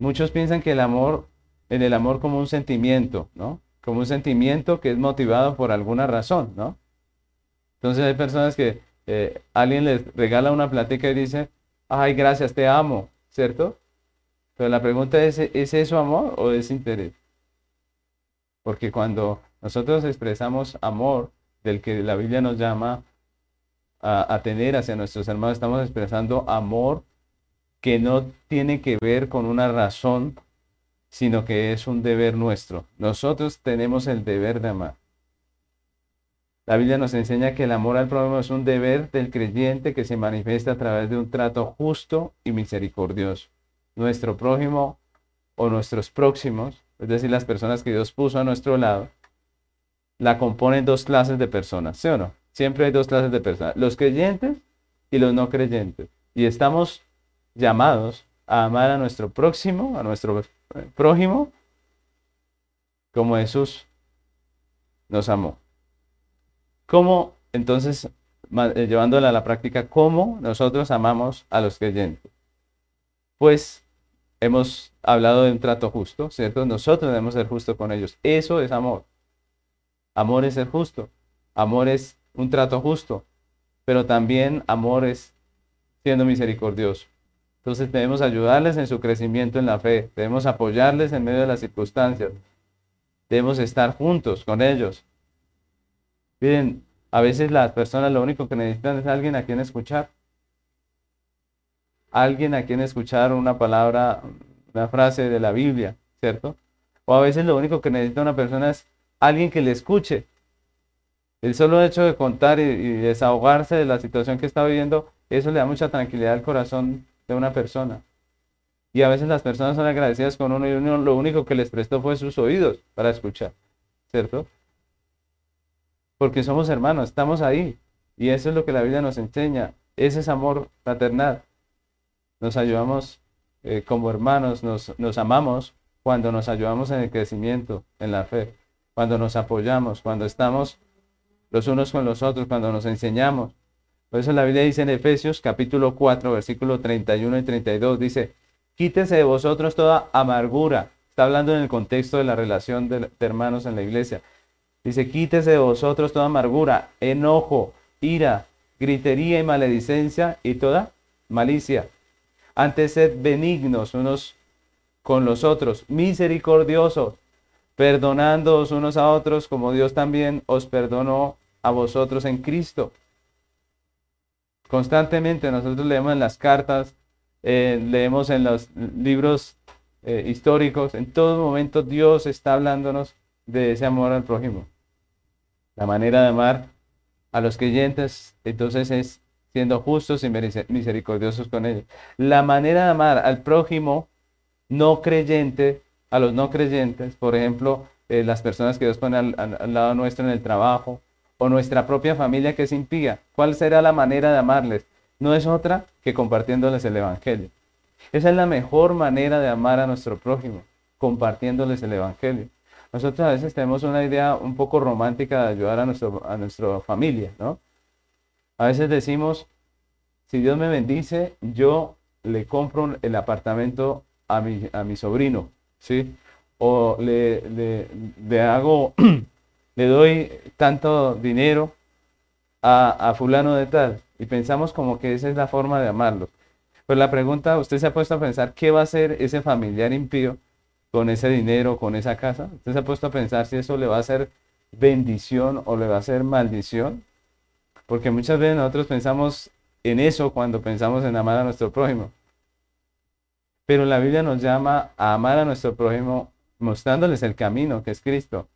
Muchos piensan que el amor, en el amor como un sentimiento, ¿no? Como un sentimiento que es motivado por alguna razón, ¿no? Entonces hay personas que eh, alguien les regala una plática y dice, ay, gracias, te amo. ¿cierto? Pero la pregunta es, ¿es eso amor o es interés? Porque cuando nosotros expresamos amor, del que la Biblia nos llama a, a, tener hacia nuestros hermanos, estamos expresando amor que no tiene que ver con una razón, sino que es un deber nuestro. Nosotros tenemos el deber de amar. La Biblia nos enseña que el amor al prójimo es un deber del creyente que se manifiesta a través de un trato justo y misericordioso. nuestro prójimo o nuestros próximos, es decir, las personas que Dios puso a nuestro lado, la componen dos clases de personas, ¿sí o no? Siempre hay dos clases de personas, los creyentes y los no creyentes. Y estamos llamados a amar a nuestro próximo, a nuestro prójimo, como Jesús nos amó. ¿Cómo, entonces, eh, llevándola a la práctica, cómo nosotros amamos a los creyentes? Pues hemos hablado de un trato justo, ¿cierto? Nosotros debemos ser justos con ellos. Eso es amor. Amor es ser justo. Amor es un trato justo. Pero también amor es siendo misericordioso. Entonces debemos ayudarles en su crecimiento en la fe. Debemos apoyarles en medio de las circunstancias. Debemos estar juntos con ellos. Miren, a veces las personas lo único que necesitan es alguien a quien escuchar. Alguien a quien escuchar una palabra, una frase de la Biblia, ¿cierto? O a veces lo único que necesita una persona es alguien que le escuche. El solo hecho de contar y, desahogarse de la situación que está viviendo, eso le da mucha tranquilidad al corazón de una persona. Y a veces las personas son agradecidas con uno y uno lo único que les prestó fue sus oídos para escuchar, ¿cierto? Porque somos hermanos, estamos ahí. Y eso es lo que la Biblia nos enseña. Ese es amor fraternal. Nos ayudamos eh, como hermanos, nos, amamos cuando nos ayudamos en el crecimiento, en la fe, cuando nos apoyamos, cuando estamos los unos con los otros, cuando nos enseñamos. Por eso la Biblia dice en Efesios capítulo 4, versículo 31 y 32, dice, quítese de vosotros toda amargura. Está hablando en el contexto de la relación de, hermanos en la iglesia. Dice, quítese de vosotros toda amargura, enojo, ira, gritería y maledicencia y toda malicia. Antes sed benignos unos con los otros, misericordiosos, perdonándoos unos a otros como Dios también os perdonó a vosotros en Cristo. Constantemente nosotros leemos en las cartas, eh, leemos en los libros eh, históricos, en todo momento Dios está hablándonos de ese amor al prójimo. La manera de amar a los creyentes, entonces es siendo justos y misericordiosos con ellos. La manera de amar al prójimo no creyente, a los no creyentes, por ejemplo, eh, las personas que Dios pone al, al, lado nuestro en el trabajo, o nuestra propia familia que es impía. ¿Cuál será la manera de amarles? No es otra que compartiéndoles el Evangelio. Esa es la mejor manera de amar a nuestro prójimo, compartiéndoles el Evangelio. Nosotros a veces tenemos una idea un poco romántica de ayudar a, nuestro, a nuestra familia, ¿no? A veces decimos, si Dios me bendice, yo le compro el apartamento a mi, a mi sobrino, ¿sí? O le, le, hago le doy tanto dinero a, fulano de tal y pensamos como que esa es la forma de amarlo. Pero la pregunta, ¿usted se ha puesto a pensar qué va a hacer ese familiar impío con ese dinero, con esa casa? ¿Usted se ha puesto a pensar si eso le va a hacer bendición o le va a hacer maldición? Porque muchas veces nosotros pensamos en eso cuando pensamos en amar a nuestro prójimo. Pero la Biblia nos llama a amar a nuestro prójimo mostrándoles el camino que es Cristo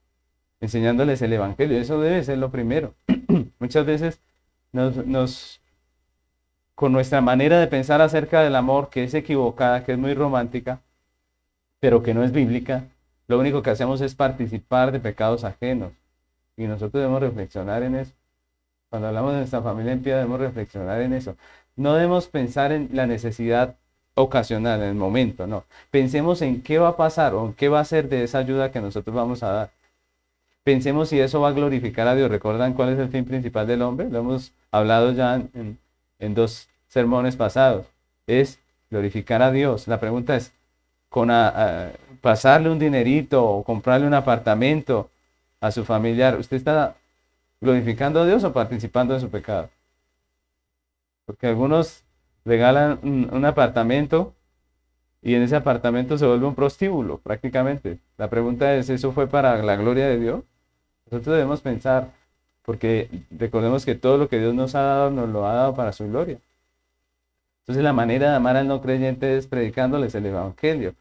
enseñándoles el Evangelio. Eso debe ser lo primero. Muchas veces nos, con nuestra manera de pensar acerca del amor, que es equivocada, que es muy romántica, pero que no es bíblica, lo único que hacemos es participar de pecados ajenos. Y nosotros debemos reflexionar en eso. Cuando hablamos de nuestra familia en pie, debemos reflexionar en eso. No debemos pensar en la necesidad ocasional, en el momento, no. Pensemos en qué va a pasar o en qué va a ser de esa ayuda que nosotros vamos a dar. Pensemos si eso va a glorificar a Dios. ¿Recuerdan cuál es el fin principal del hombre? Lo hemos hablado ya en, dos sermones pasados. Es glorificar a Dios. La pregunta es, con pasarle un dinerito o comprarle un apartamento a su familiar, ¿usted está glorificando a Dios o participando en su pecado? Porque algunos regalan un apartamento y en ese apartamento se vuelve un prostíbulo prácticamente. La pregunta es, ¿eso fue para la gloria de Dios? Nosotros debemos pensar, porque recordemos que todo lo que Dios nos ha dado, nos lo ha dado para su gloria. Entonces la manera de amar al no creyente es predicándoles el Evangelio.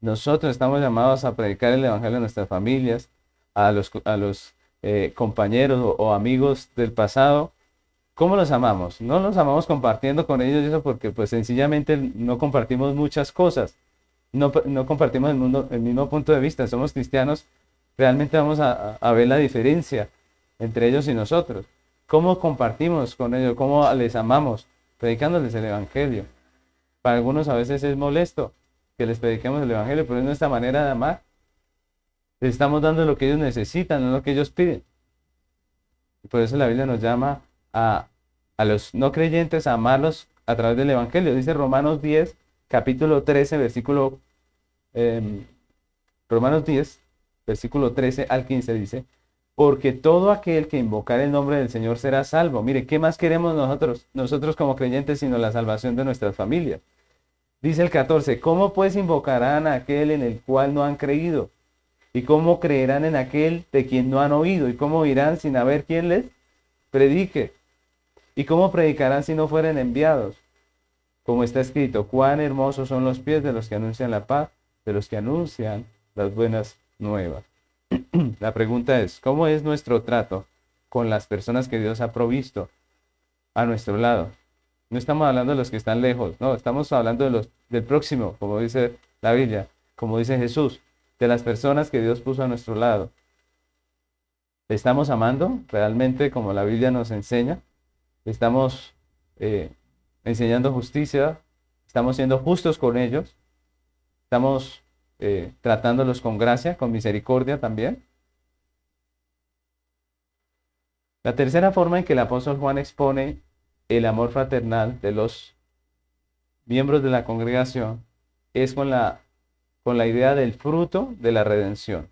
Nosotros estamos llamados a predicar el Evangelio a nuestras familias, a los, a los eh, compañeros o, amigos del pasado, ¿Cómo los amamos? No los amamos compartiendo con ellos eso porque pues sencillamente no compartimos muchas cosas. No, no compartimos el, mundo, el mismo punto de vista. Somos cristianos, realmente vamos a, a ver la diferencia entre ellos y nosotros. ¿Cómo compartimos con ellos? ¿Cómo les amamos? Predicándoles el Evangelio. Para algunos a veces es molesto que les prediquemos el Evangelio, pero es nuestra manera de amar. Les estamos dando lo que ellos necesitan, no lo que ellos piden. Y por eso la Biblia nos llama a, a los no creyentes a amarlos a través del Evangelio. Dice Romanos 10, capítulo 13, versículo... Em, Romanos 10, versículo 13 al 15 dice, porque todo aquel que invocar el nombre del Señor será salvo. Mire, ¿qué más queremos nosotros, nosotros como creyentes, sino la salvación de nuestras familias? Dice el 14, ¿cómo pues invocarán a aquel en el cual no han creído? ¿Y cómo creerán en aquel de quien no han oído? ¿Y cómo irán sin haber quien les predique? ¿Y cómo predicarán si no fueren enviados? Como está escrito, cuán hermosos son los pies de los que anuncian la paz, de los que anuncian las buenas nuevas. La pregunta es, ¿cómo es nuestro trato con las personas que Dios ha provisto a nuestro lado? No estamos hablando de los que están lejos, no, estamos hablando de los, del próximo, como dice la Biblia, como dice Jesús, de las personas que Dios puso a nuestro lado. ¿Le estamos amando realmente como la Biblia nos enseña? ¿Le estamos eh, enseñando justicia? ¿Estamos siendo justos con ellos? ¿Estamos eh, tratándolos con gracia, con misericordia también. La tercera forma en que el apóstol Juan expone el amor fraternal de los miembros de la congregación es con la, con la idea del fruto de la redención.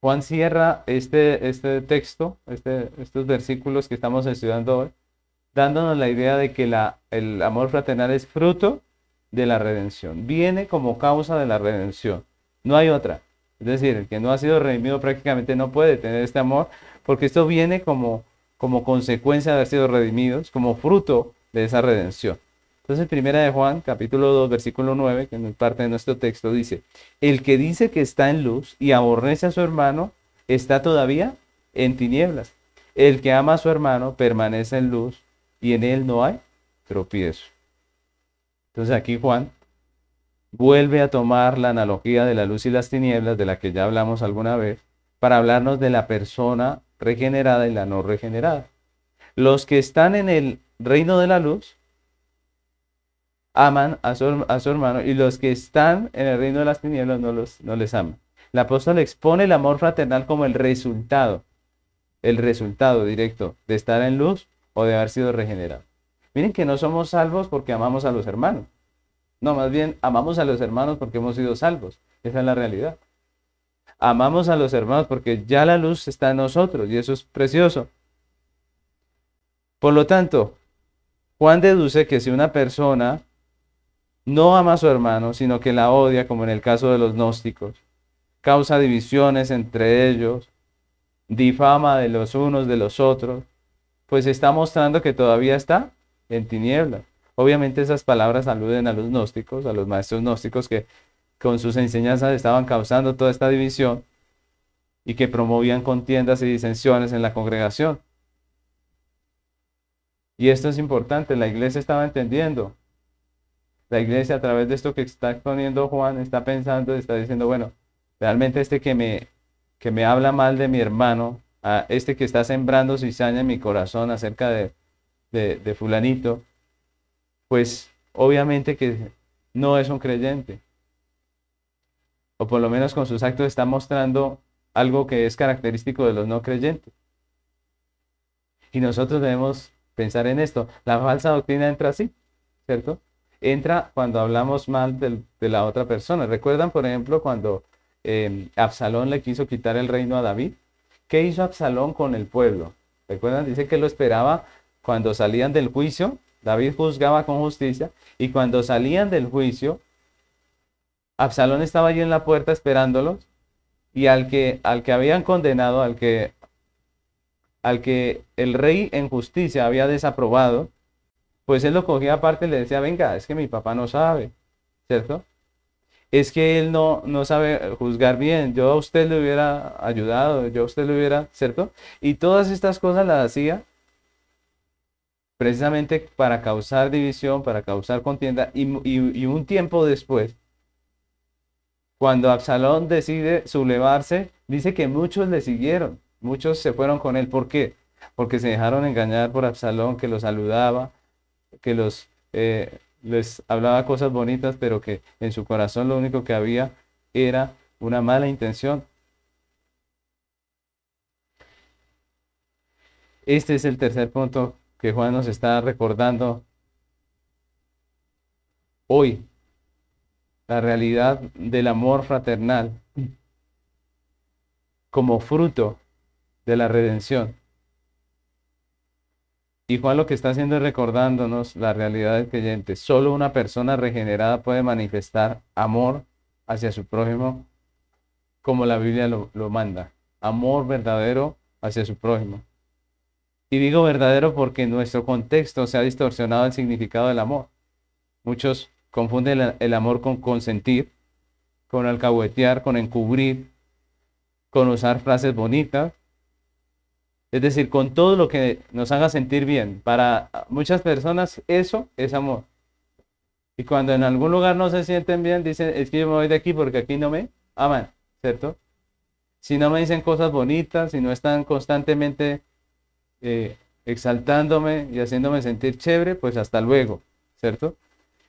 Juan cierra este, este texto, este, estos versículos que estamos estudiando hoy, dándonos la idea de que la, el amor fraternal es fruto de la redención. Viene como causa de la redención. No hay otra. Es decir, el que no ha sido redimido prácticamente no puede tener este amor, porque esto viene como, como consecuencia de haber sido redimidos, como fruto de esa redención. Entonces, primera de Juan, capítulo 2, versículo 9, que es parte de nuestro texto, dice, el que dice que está en luz y aborrece a su hermano, está todavía en tinieblas. El que ama a su hermano permanece en luz y en él no hay tropiezo. Entonces aquí Juan vuelve a tomar la analogía de la luz y las tinieblas, de la que ya hablamos alguna vez, para hablarnos de la persona regenerada y la no regenerada. Los que están en el reino de la luz aman a su, hermano y los que están en el reino de las tinieblas no, los, no les aman. El apóstol expone el amor fraternal como el resultado, el resultado directo de estar en luz o de haber sido regenerado. Miren que no somos salvos porque amamos a los hermanos. No, más bien amamos a los hermanos porque hemos sido salvos. Esa es la realidad. Amamos a los hermanos porque ya la luz está en nosotros y eso es precioso. Por lo tanto, Juan deduce que si una persona no ama a su hermano, sino que la odia, como en el caso de los gnósticos, causa divisiones entre ellos, difama de los unos de los otros, pues está mostrando que todavía está en tinieblas. Obviamente esas palabras aluden a los gnósticos, a los maestros gnósticos que con sus enseñanzas estaban causando toda esta división y que promovían contiendas y disensiones en la congregación. Y esto es importante, la iglesia estaba entendiendo. La iglesia a través de esto que está exponiendo Juan está pensando, está diciendo, bueno, realmente este que me, que me habla mal de mi hermano, a este que está sembrando cizaña en mi corazón acerca de, de, fulanito, pues obviamente que no es un creyente. O por lo menos con sus actos está mostrando algo que es característico de los no creyentes. Y nosotros debemos pensar en esto. La falsa doctrina entra así, ¿cierto? Entra cuando hablamos mal de, la otra persona. ¿Recuerdan, por ejemplo, cuando eh, Absalón le quiso quitar el reino a David? ¿Qué hizo Absalón con el pueblo? ¿Recuerdan? Dice que lo esperaba cuando salían del juicio, David juzgaba con justicia, y cuando salían del juicio, Absalón estaba allí en la puerta esperándolos, y al que, al que habían condenado, al que, al que el rey en justicia había desaprobado, pues él lo cogía aparte y le decía, venga, es que mi papá no sabe, ¿cierto? Es que él no, no sabe juzgar bien, yo a usted le hubiera ayudado, yo a usted le hubiera, ¿cierto? Y todas estas cosas las hacía precisamente para causar división, para causar contienda, y, un tiempo después, cuando Absalón decide sublevarse, dice que muchos le siguieron, muchos se fueron con él. ¿Por qué? Porque se dejaron engañar por Absalón, que los saludaba, que los, eh, les hablaba cosas bonitas, pero que en su corazón lo único que había era una mala intención. Este es el tercer punto que Juan nos está recordando hoy la realidad del amor fraternal como fruto de la redención. Y Juan lo que está haciendo es recordándonos la realidad del creyente. Solo una persona regenerada puede manifestar amor hacia su prójimo como la Biblia lo, lo manda. Amor verdadero hacia su prójimo. Y digo verdadero porque en nuestro contexto se ha distorsionado el significado del amor. Muchos Confunde el, amor con consentir, con alcahuetear, con encubrir, con usar frases bonitas. Es decir, con todo lo que nos haga sentir bien. Para muchas personas eso es amor. Y cuando en algún lugar no se sienten bien, dicen, es que yo me voy de aquí porque aquí no me aman, ¿cierto? Si no me dicen cosas bonitas, si no están constantemente eh, exaltándome y haciéndome sentir chévere, pues hasta luego, ¿cierto?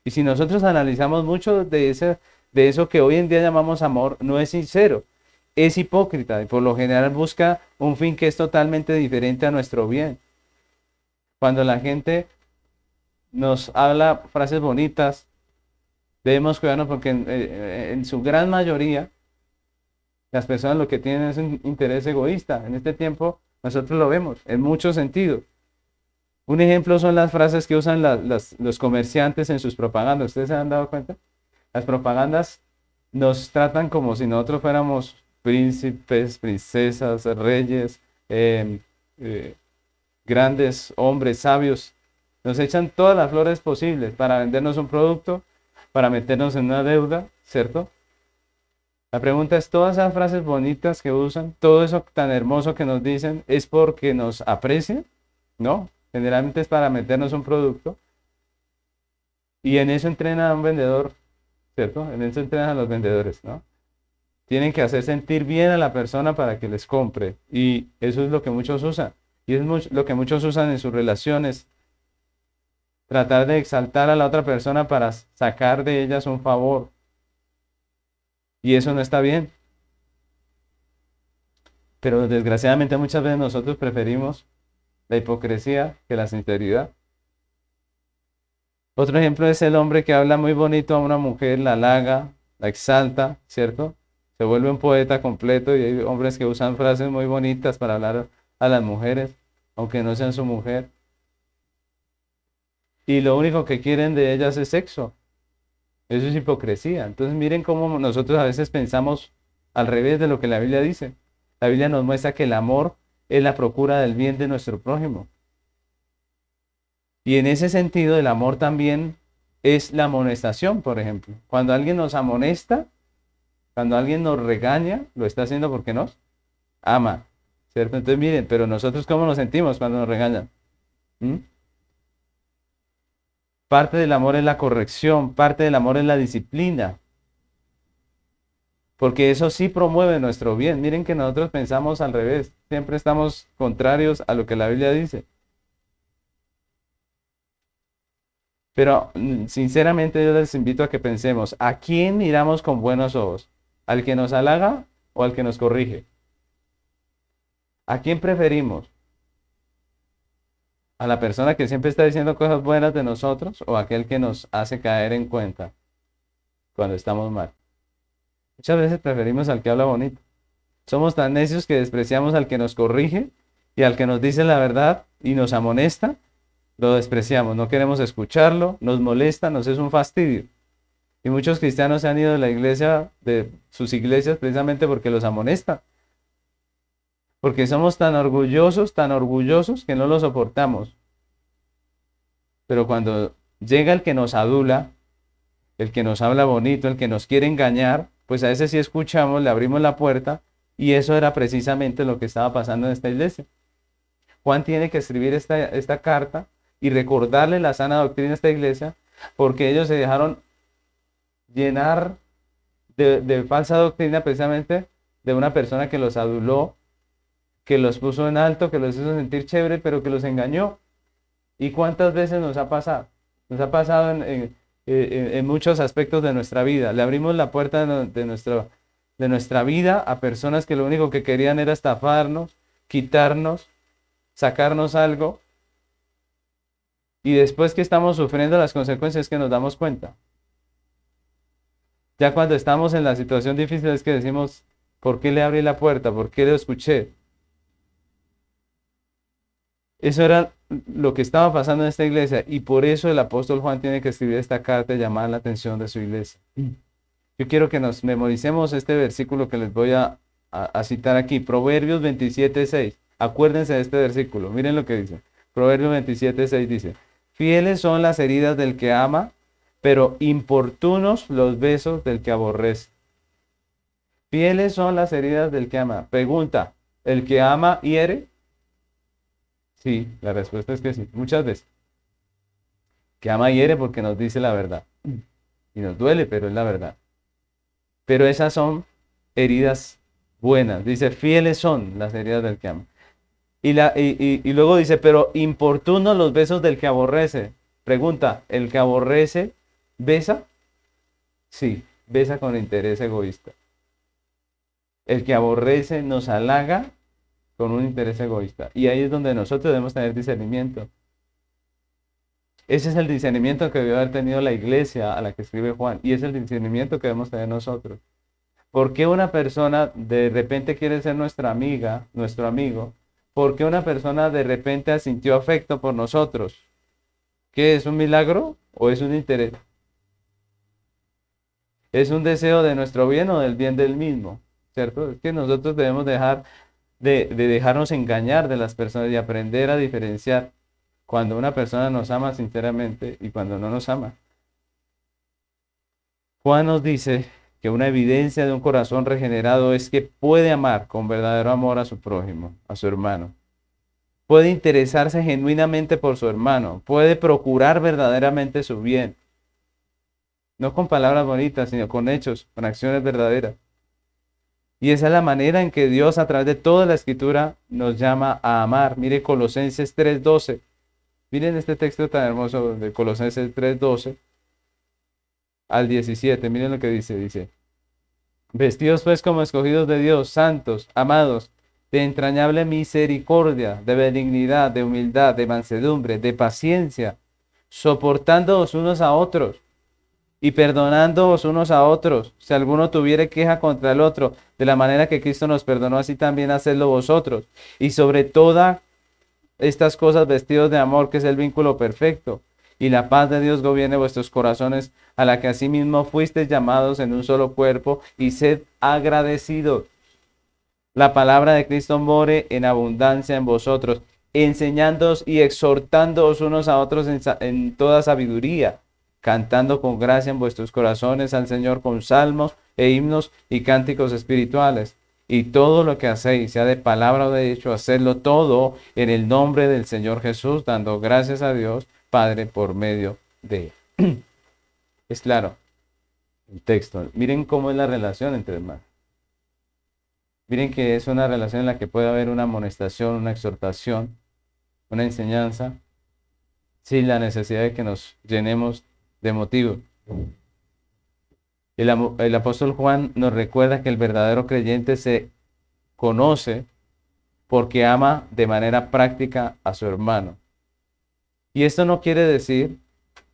Y si nosotros analizamos mucho de, ese, de eso que hoy en día llamamos amor, no es sincero, es hipócrita y por lo general busca un fin que es totalmente diferente a nuestro bien. Cuando la gente nos habla frases bonitas, debemos cuidarnos porque en, eh, en, su gran mayoría las personas lo que tienen es un interés egoísta. En este tiempo nosotros lo vemos en muchos sentidos. Un ejemplo son las frases que usan los comerciantes en sus propagandas. ¿Ustedes se han dado cuenta? Las propagandas nos tratan como si nosotros fuéramos príncipes, princesas, reyes, em, eh, grandes hombres sabios. Nos echan todas las flores posibles para vendernos un producto, para meternos en una deuda, ¿cierto? La pregunta es, todas esas frases bonitas que usan, todo eso tan hermoso que nos dicen, ¿es porque nos aprecian? No, Generalmente es para meternos un producto. Y en eso entrena a un vendedor, ¿cierto? En eso entrenan a los vendedores, ¿no? Tienen que hacer sentir bien a la persona para que les compre. Y eso es lo que muchos usan. Y es lo que muchos usan en sus relaciones. Tratar de exaltar a la otra persona para sacar de ellas un favor. Y eso no está bien. Pero desgraciadamente muchas veces nosotros preferimos la hipocresía que la sinceridad. Otro ejemplo es el hombre que habla muy bonito a una mujer, la halaga, la exalta, ¿cierto? Se vuelve un poeta completo y hay hombres que usan frases muy bonitas para hablar a las mujeres, aunque no sean su mujer. Y lo único que quieren de ellas es sexo. Eso es hipocresía. Entonces miren cómo nosotros a veces pensamos al revés de lo que la Biblia dice. La Biblia nos muestra que el amor es la procura del bien de nuestro prójimo. Y en ese sentido, el amor también es la amonestación, por ejemplo. Cuando alguien nos amonesta, cuando alguien nos regaña, lo está haciendo porque nos ama. ¿Cierto? Entonces miren, pero nosotros cómo nos sentimos cuando nos regañan. ¿Mm? Parte del amor es la corrección, parte del amor es la disciplina porque eso sí promueve nuestro bien. Miren que nosotros pensamos al revés, siempre estamos contrarios a lo que la Biblia dice. Pero mm, sinceramente yo les invito a que pensemos, ¿a quién miramos con buenos ojos? ¿Al que nos halaga o al que nos corrige? ¿A quién preferimos? ¿A la persona que siempre está diciendo cosas buenas de nosotros o aquel que nos hace caer en cuenta cuando estamos mal? Muchas veces preferimos al que habla bonito. Somos tan necios que despreciamos al que nos corrige y al que nos dice la verdad y nos amonesta, lo despreciamos, no queremos escucharlo, nos molesta, nos es un fastidio. Y muchos cristianos se han ido de la iglesia, de sus iglesias, precisamente porque los amonesta. Porque somos tan orgullosos, tan orgullosos que no lo soportamos. Pero cuando llega el que nos adula, el que nos habla bonito, el que nos quiere engañar, pues a ese sí escuchamos, le abrimos la puerta y eso era precisamente lo que estaba pasando en esta iglesia. Juan tiene que escribir esta, esta carta y recordarle la sana doctrina a esta iglesia, porque ellos se dejaron llenar de, de falsa doctrina precisamente de una persona que los aduló, que los puso en alto, que los hizo sentir chévere, pero que los engañó. ¿Y cuántas veces nos ha pasado? Nos ha pasado en, muchos aspectos de nuestra vida. Le abrimos la puerta de, nuestro, de nuestra vida a personas que lo único que querían era estafarnos, quitarnos, sacarnos algo. Y después que estamos sufriendo las consecuencias que nos damos cuenta. Ya cuando estamos en la situación difícil es que decimos, ¿por qué le abrí la puerta? ¿Por qué le escuché? Eso era lo que estaba pasando en esta iglesia y por eso el apóstol Juan tiene que escribir esta carta y llamar la atención de su iglesia. Yo quiero que nos memoricemos este versículo que les voy a, citar aquí, Proverbios 27, 6. Acuérdense de este versículo, miren lo que dice. Proverbios 27, 6 dice, fieles son las heridas del que ama, pero importunos los besos del que aborrece. Fieles son las heridas del que ama. Pregunta, ¿el que ama hiere? Sí, la respuesta es que sí, muchas veces. Que ama hiere porque nos dice la verdad. Y nos duele, pero es la verdad. Pero esas son heridas buenas. Dice, fieles son las heridas del que ama. Y, la, y, y, luego dice, pero importunos los besos del que aborrece. Pregunta, ¿el que aborrece besa? Sí, besa con interés egoísta. El que aborrece nos halaga con un interés egoísta. Y ahí es donde nosotros debemos tener discernimiento. Ese es el discernimiento que debe haber tenido la iglesia a la que escribe Juan. Y es el discernimiento que debemos tener nosotros. ¿Por qué una persona de repente quiere ser nuestra amiga, nuestro amigo? ¿Por qué una persona de repente sintió afecto por nosotros? ¿Qué es un milagro o es un interés? ¿Es un deseo de nuestro bien o del bien del mismo? ¿Cierto? Es que nosotros debemos dejar de, dejarnos engañar de las personas y aprender a diferenciar cuando una persona nos ama sinceramente y cuando no nos ama. Juan nos dice que una evidencia de un corazón regenerado es que puede amar con verdadero amor a su prójimo, a su hermano. Puede interesarse genuinamente por su hermano, puede procurar verdaderamente su bien. No con palabras bonitas, sino con hechos, con acciones verdaderas. Y esa es la manera en que Dios a través de toda la escritura nos llama a amar. Mire Colosenses 3.12. Miren este texto tan hermoso de Colosenses 3.12 al 17. Miren lo que dice. Dice, vestidos pues como escogidos de Dios, santos, amados, de entrañable misericordia, de benignidad, de humildad, de mansedumbre, de paciencia, soportándoos unos a otros y perdonándoos unos a otros, si alguno tuviere queja contra el otro, de la manera que Cristo nos perdonó, así también hacedlo vosotros. Y sobre todas estas cosas vestidos de amor, que es el vínculo perfecto. Y la paz de Dios gobierne vuestros corazones, a la que asimismo fuisteis llamados en un solo cuerpo, y sed agradecidos. La palabra de Cristo more en abundancia en vosotros, enseñándoos y exhortándoos unos a otros en, en toda sabiduría cantando con gracia en vuestros corazones al Señor con salmos e himnos y cánticos espirituales. Y todo lo que hacéis, sea de palabra o de hecho, hacedlo todo en el nombre del Señor Jesús, dando gracias a Dios Padre por medio de él. Es claro el texto. Miren cómo es la relación entre hermanos. Miren que es una relación en la que puede haber una amonestación, una exhortación, una enseñanza, sin la necesidad de que nos llenemos de motivo. El, apóstol Juan nos recuerda que el verdadero creyente se conoce porque ama de manera práctica a su hermano. Y esto no quiere decir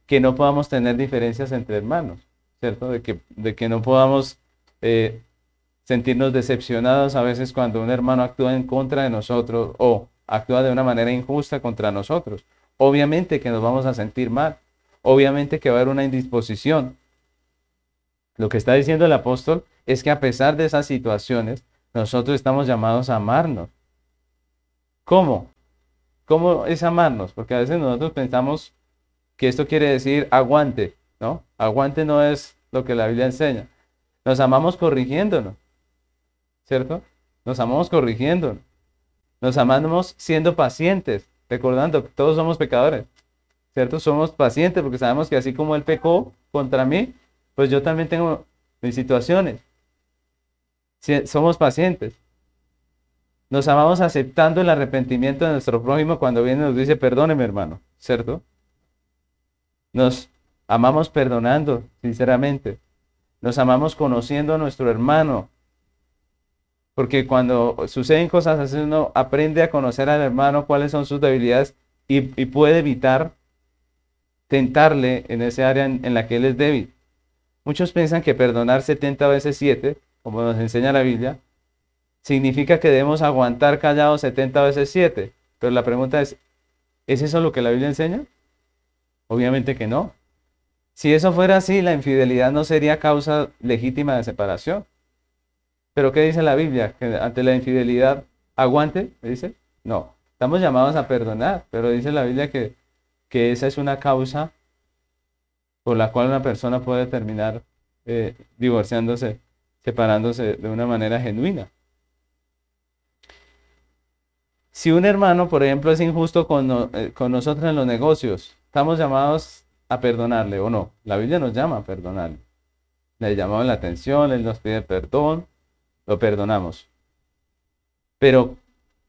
que no podamos tener diferencias entre hermanos, ¿cierto? De que, de que no podamos eh, sentirnos decepcionados a veces cuando un hermano actúa en contra de nosotros o actúa de una manera injusta contra nosotros. Obviamente que nos vamos a sentir mal obviamente que va a haber una indisposición. Lo que está diciendo el apóstol es que a pesar de esas situaciones, nosotros estamos llamados a amarnos. ¿Cómo? ¿Cómo es amarnos? Porque a veces nosotros pensamos que esto quiere decir aguante, ¿no? Aguante no es lo que la Biblia enseña. Nos amamos corrigiéndonos, ¿cierto? Nos amamos corrigiéndonos. Nos amamos siendo pacientes, recordando que todos somos pecadores. ¿Cierto? Somos pacientes porque sabemos que así como Él pecó contra mí, pues yo también tengo mis situaciones. somos pacientes. Nos amamos aceptando el arrepentimiento de nuestro prójimo cuando viene y nos dice, perdóneme hermano, ¿cierto? Nos amamos perdonando, sinceramente. Nos amamos conociendo a nuestro hermano. Porque cuando suceden cosas así, uno aprende a conocer al hermano, cuáles son sus debilidades y, puede evitar en ese área en, en, la que él es débil. Muchos piensan que perdonar 70 veces 7, como nos enseña la Biblia, significa que debemos aguantar callados 70 veces 7. Pero la pregunta es, ¿es eso lo que la Biblia enseña? Obviamente que no. Si eso fuera así, la infidelidad no sería causa legítima de separación. Pero ¿qué dice la Biblia? Que ante la infidelidad aguante, dice? No, estamos llamados a perdonar, pero dice la Biblia que, que esa es una causa por la cual una persona puede terminar eh, divorciándose, separándose de una manera genuina. Si un hermano, por ejemplo, es injusto con, eh, con nosotros en los negocios, estamos llamados a perdonarle o no. La Biblia nos llama a perdonarle. Le llamamos la atención, Él nos pide perdón, lo perdonamos. Pero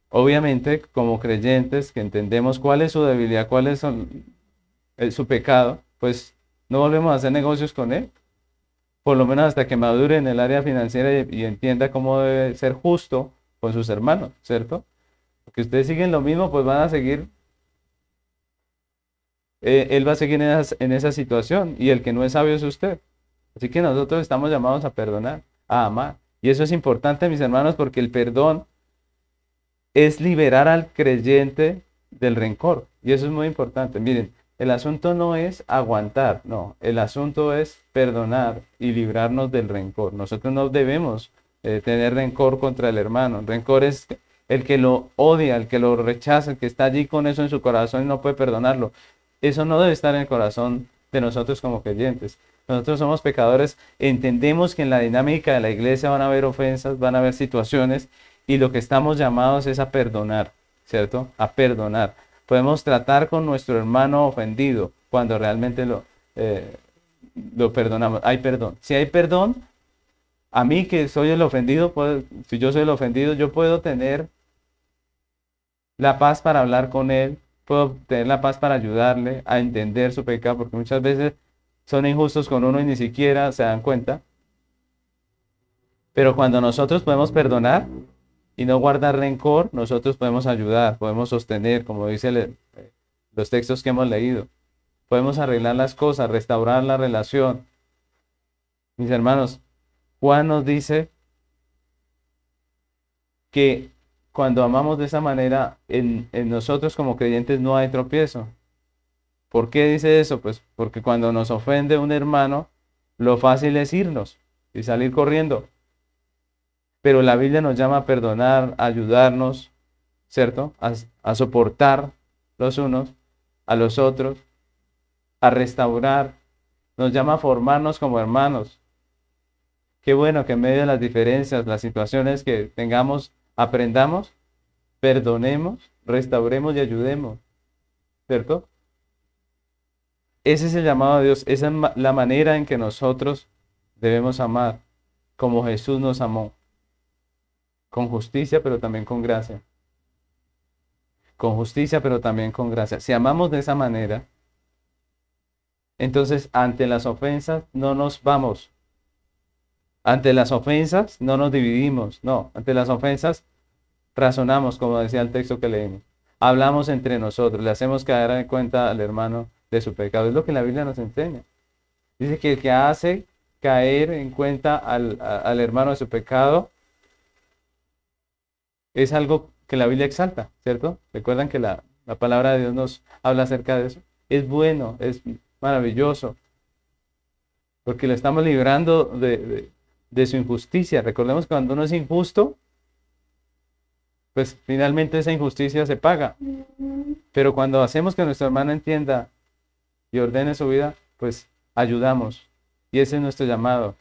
obviamente como creyentes que entendemos cuál es su debilidad, cuál es su pecado, pues no volvemos a hacer negocios con Él. Por lo menos hasta que madure en el área financiera y, entienda cómo debe ser justo con sus hermanos, ¿cierto? Porque ustedes siguen lo mismo, pues van a seguir eh, él va a seguir en esa, situación y el que no es sabio es usted. Así que nosotros estamos llamados a perdonar, a amar. Y eso es importante, mis hermanos, porque el perdón es liberar al creyente del rencor. Y eso es muy importante. Miren, el asunto no es aguantar, no, el asunto es perdonar y librarnos del rencor. Nosotros no debemos eh, tener rencor contra el hermano. Rencor es el que lo odia, el que lo rechaza, el que está allí con eso en su corazón y no puede perdonarlo. Eso no debe estar en el corazón de nosotros como creyentes. Nosotros somos pecadores, entendemos que en la dinámica de la iglesia van a haber ofensas, van a haber situaciones y lo que estamos llamados es a perdonar, ¿cierto? A perdonar. Podemos tratar con nuestro hermano ofendido cuando realmente lo, eh, lo perdonamos. Hay perdón. Si hay perdón, a mí que soy el ofendido, si yo soy el ofendido, yo puedo tener la paz para hablar con él, puedo tener la paz para ayudarle a entender su pecado, porque muchas veces son injustos con uno y ni siquiera se dan cuenta. Pero cuando nosotros podemos perdonar y no guardar rencor, nosotros podemos ayudar, podemos sostener, como dice los textos que hemos leído. Podemos arreglar las cosas, restaurar la relación. Mis hermanos, Juan nos dice que cuando amamos de esa manera, en, nosotros como creyentes no hay tropiezo. ¿Por qué dice eso? Pues porque cuando nos ofende un hermano, lo fácil es irnos y salir corriendo. Pero la Biblia nos llama a perdonar, a ayudarnos, ¿cierto? A, soportar los unos a los otros, a restaurar. Nos llama a formarnos como hermanos. Qué bueno que en medio de las diferencias, las situaciones que tengamos, aprendamos, perdonemos, restauremos y ayudemos. ¿Cierto? Ese es el llamado de Dios, esa es la manera en que nosotros debemos amar, como Jesús nos amó, con justicia, pero también con gracia. Con justicia, pero también con gracia. Si amamos de esa manera, entonces ante las ofensas no nos vamos ante las ofensas no nos dividimos, no, ante las ofensas razonamos, como decía el texto que leímos. Hablamos entre nosotros, le hacemos caer en cuenta al hermano de su pecado. Es lo que la Biblia nos enseña. Dice que el que hace caer en cuenta al, hermano de su pecado es algo que la Biblia exalta, ¿cierto? Recuerdan que la, palabra de Dios nos habla acerca de eso. Es bueno, es maravilloso, porque lo estamos librando de, de su injusticia. Recordemos que cuando uno es injusto, pues finalmente esa injusticia se paga. Pero cuando hacemos que nuestro hermano entienda y ordene su vida, pues ayudamos. Y ese es nuestro llamado.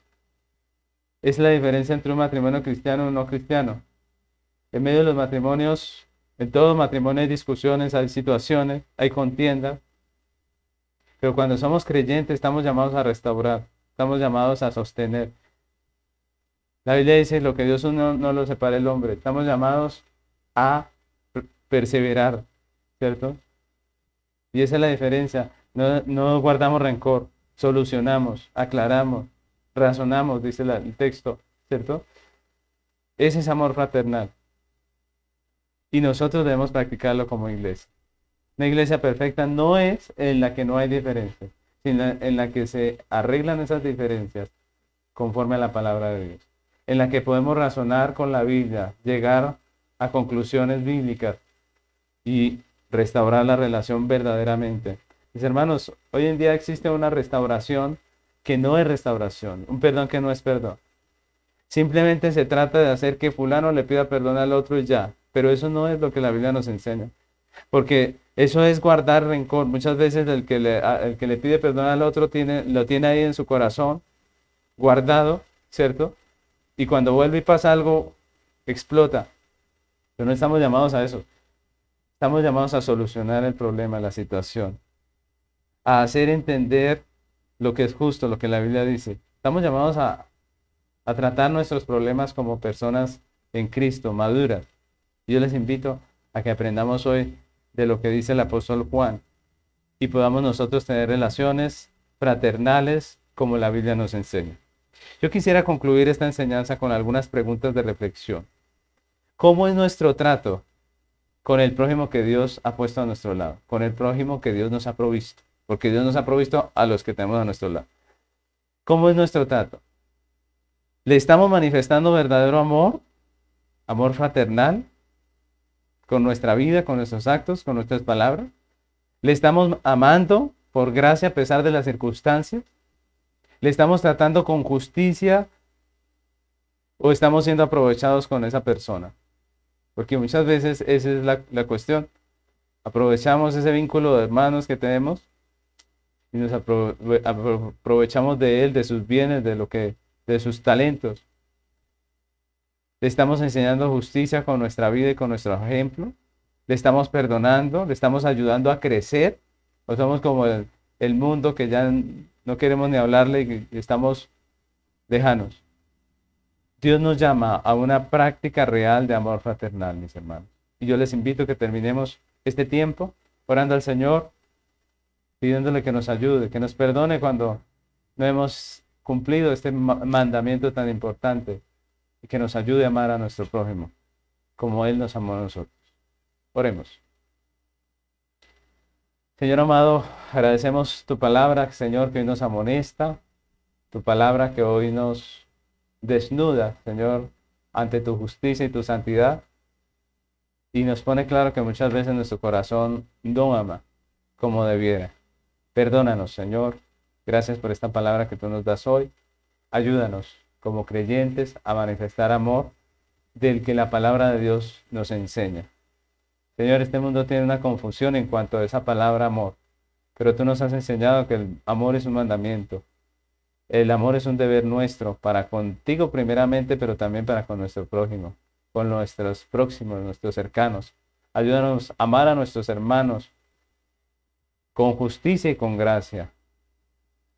Es la diferencia entre un matrimonio cristiano y no cristiano. En medio de los matrimonios, en todo matrimonio hay discusiones, hay situaciones, hay contiendas. Pero cuando somos creyentes estamos llamados a restaurar, estamos llamados a sostener. La Biblia dice, lo que Dios no, no lo separa el hombre. Estamos llamados a perseverar, ¿cierto? Y esa es la diferencia. No guardamos rencor, solucionamos, aclaramos, razonamos, dice el texto, ¿cierto? Ese es amor fraternal. Y nosotros debemos practicarlo como iglesia. Una iglesia perfecta no es en la que no hay diferencias, sino en la que se arreglan esas diferencias conforme a la palabra de Dios. En la que podemos razonar con la Biblia, llegar a conclusiones bíblicas y restaurar la relación verdaderamente. Mis hermanos, hoy en día existe una restauración que no es restauración, un perdón que no es perdón. Simplemente se trata de hacer que fulano le pida perdón al otro y ya, pero eso no es lo que la Biblia nos enseña. Porque eso es guardar rencor. Muchas veces el que le, el que le pide perdón al otro tiene, lo tiene ahí en su corazón, guardado, ¿cierto? Y cuando vuelve y pasa algo, explota. Pero no estamos llamados a eso. Estamos llamados a solucionar el problema, la situación. A hacer entender lo que es justo, lo que la Biblia dice. Estamos llamados a, a tratar nuestros problemas como personas en Cristo, maduras. Yo les invito a que aprendamos hoy de lo que dice el apóstol Juan y podamos nosotros tener relaciones fraternales como la Biblia nos enseña. Yo quisiera concluir esta enseñanza con algunas preguntas de reflexión. ¿Cómo es nuestro trato con el prójimo que Dios ha puesto a nuestro lado? Con el prójimo que Dios nos ha provisto. Porque Dios nos ha provisto a los que tenemos a nuestro lado. ¿Cómo es nuestro trato? ¿Le estamos manifestando verdadero amor? ¿Amor fraternal? ¿Con nuestra vida, con nuestros actos, con nuestras palabras? ¿Le estamos amando por gracia a pesar de las circunstancias? ¿Le estamos tratando con justicia o estamos siendo aprovechados con esa persona? Porque muchas veces esa es la, cuestión. Aprovechamos ese vínculo de hermanos que tenemos y nos aprovechamos de él, de sus bienes, de lo que, de sus talentos. Le estamos enseñando justicia con nuestra vida y con nuestro ejemplo. Le estamos perdonando, le estamos ayudando a crecer. O somos como el, mundo que ya no queremos ni hablarle y estamos lejanos. Dios nos llama a una práctica real de amor fraternal, mis hermanos. Y yo les invito a que terminemos este tiempo orando al Señor, pidiéndole que nos ayude, que nos perdone cuando no hemos cumplido este mandamiento tan importante y que nos ayude a amar a nuestro prójimo como Él nos amó a nosotros. Oremos. Señor amado, agradecemos tu palabra, Señor, que hoy nos amonesta, tu palabra que hoy nos desnuda, Señor, ante tu justicia y tu santidad. Y nos pone claro que muchas veces nuestro corazón no ama como debiera. Perdónanos, Señor. Gracias por esta palabra que tú nos das hoy. Ayúdanos como creyentes a manifestar amor del que la palabra de Dios nos enseña. Señor, este mundo tiene una confusión en cuanto a esa palabra amor, pero tú nos has enseñado que el amor es un mandamiento el amor es un deber nuestro para contigo primeramente, pero también para con nuestro prójimo, con nuestros próximos, nuestros cercanos. Ayúdanos a amar a nuestros hermanos con justicia y con gracia.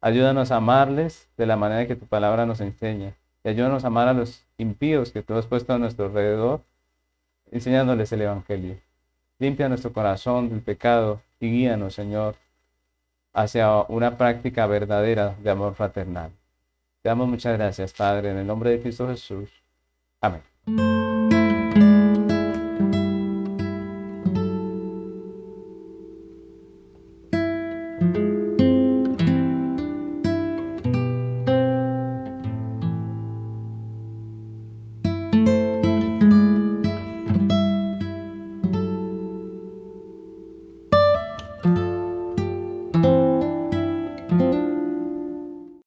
Ayúdanos a amarles de la manera que tu palabra nos enseña. Y ayúdanos a amar a los impíos que tú has puesto a nuestro alrededor, enseñándoles el Evangelio. Limpia nuestro corazón del pecado y guíanos, Señor, hacia una práctica verdadera de amor fraternal. Te damos muchas gracias, Padre, en el nombre de Cristo Jesús. Amén.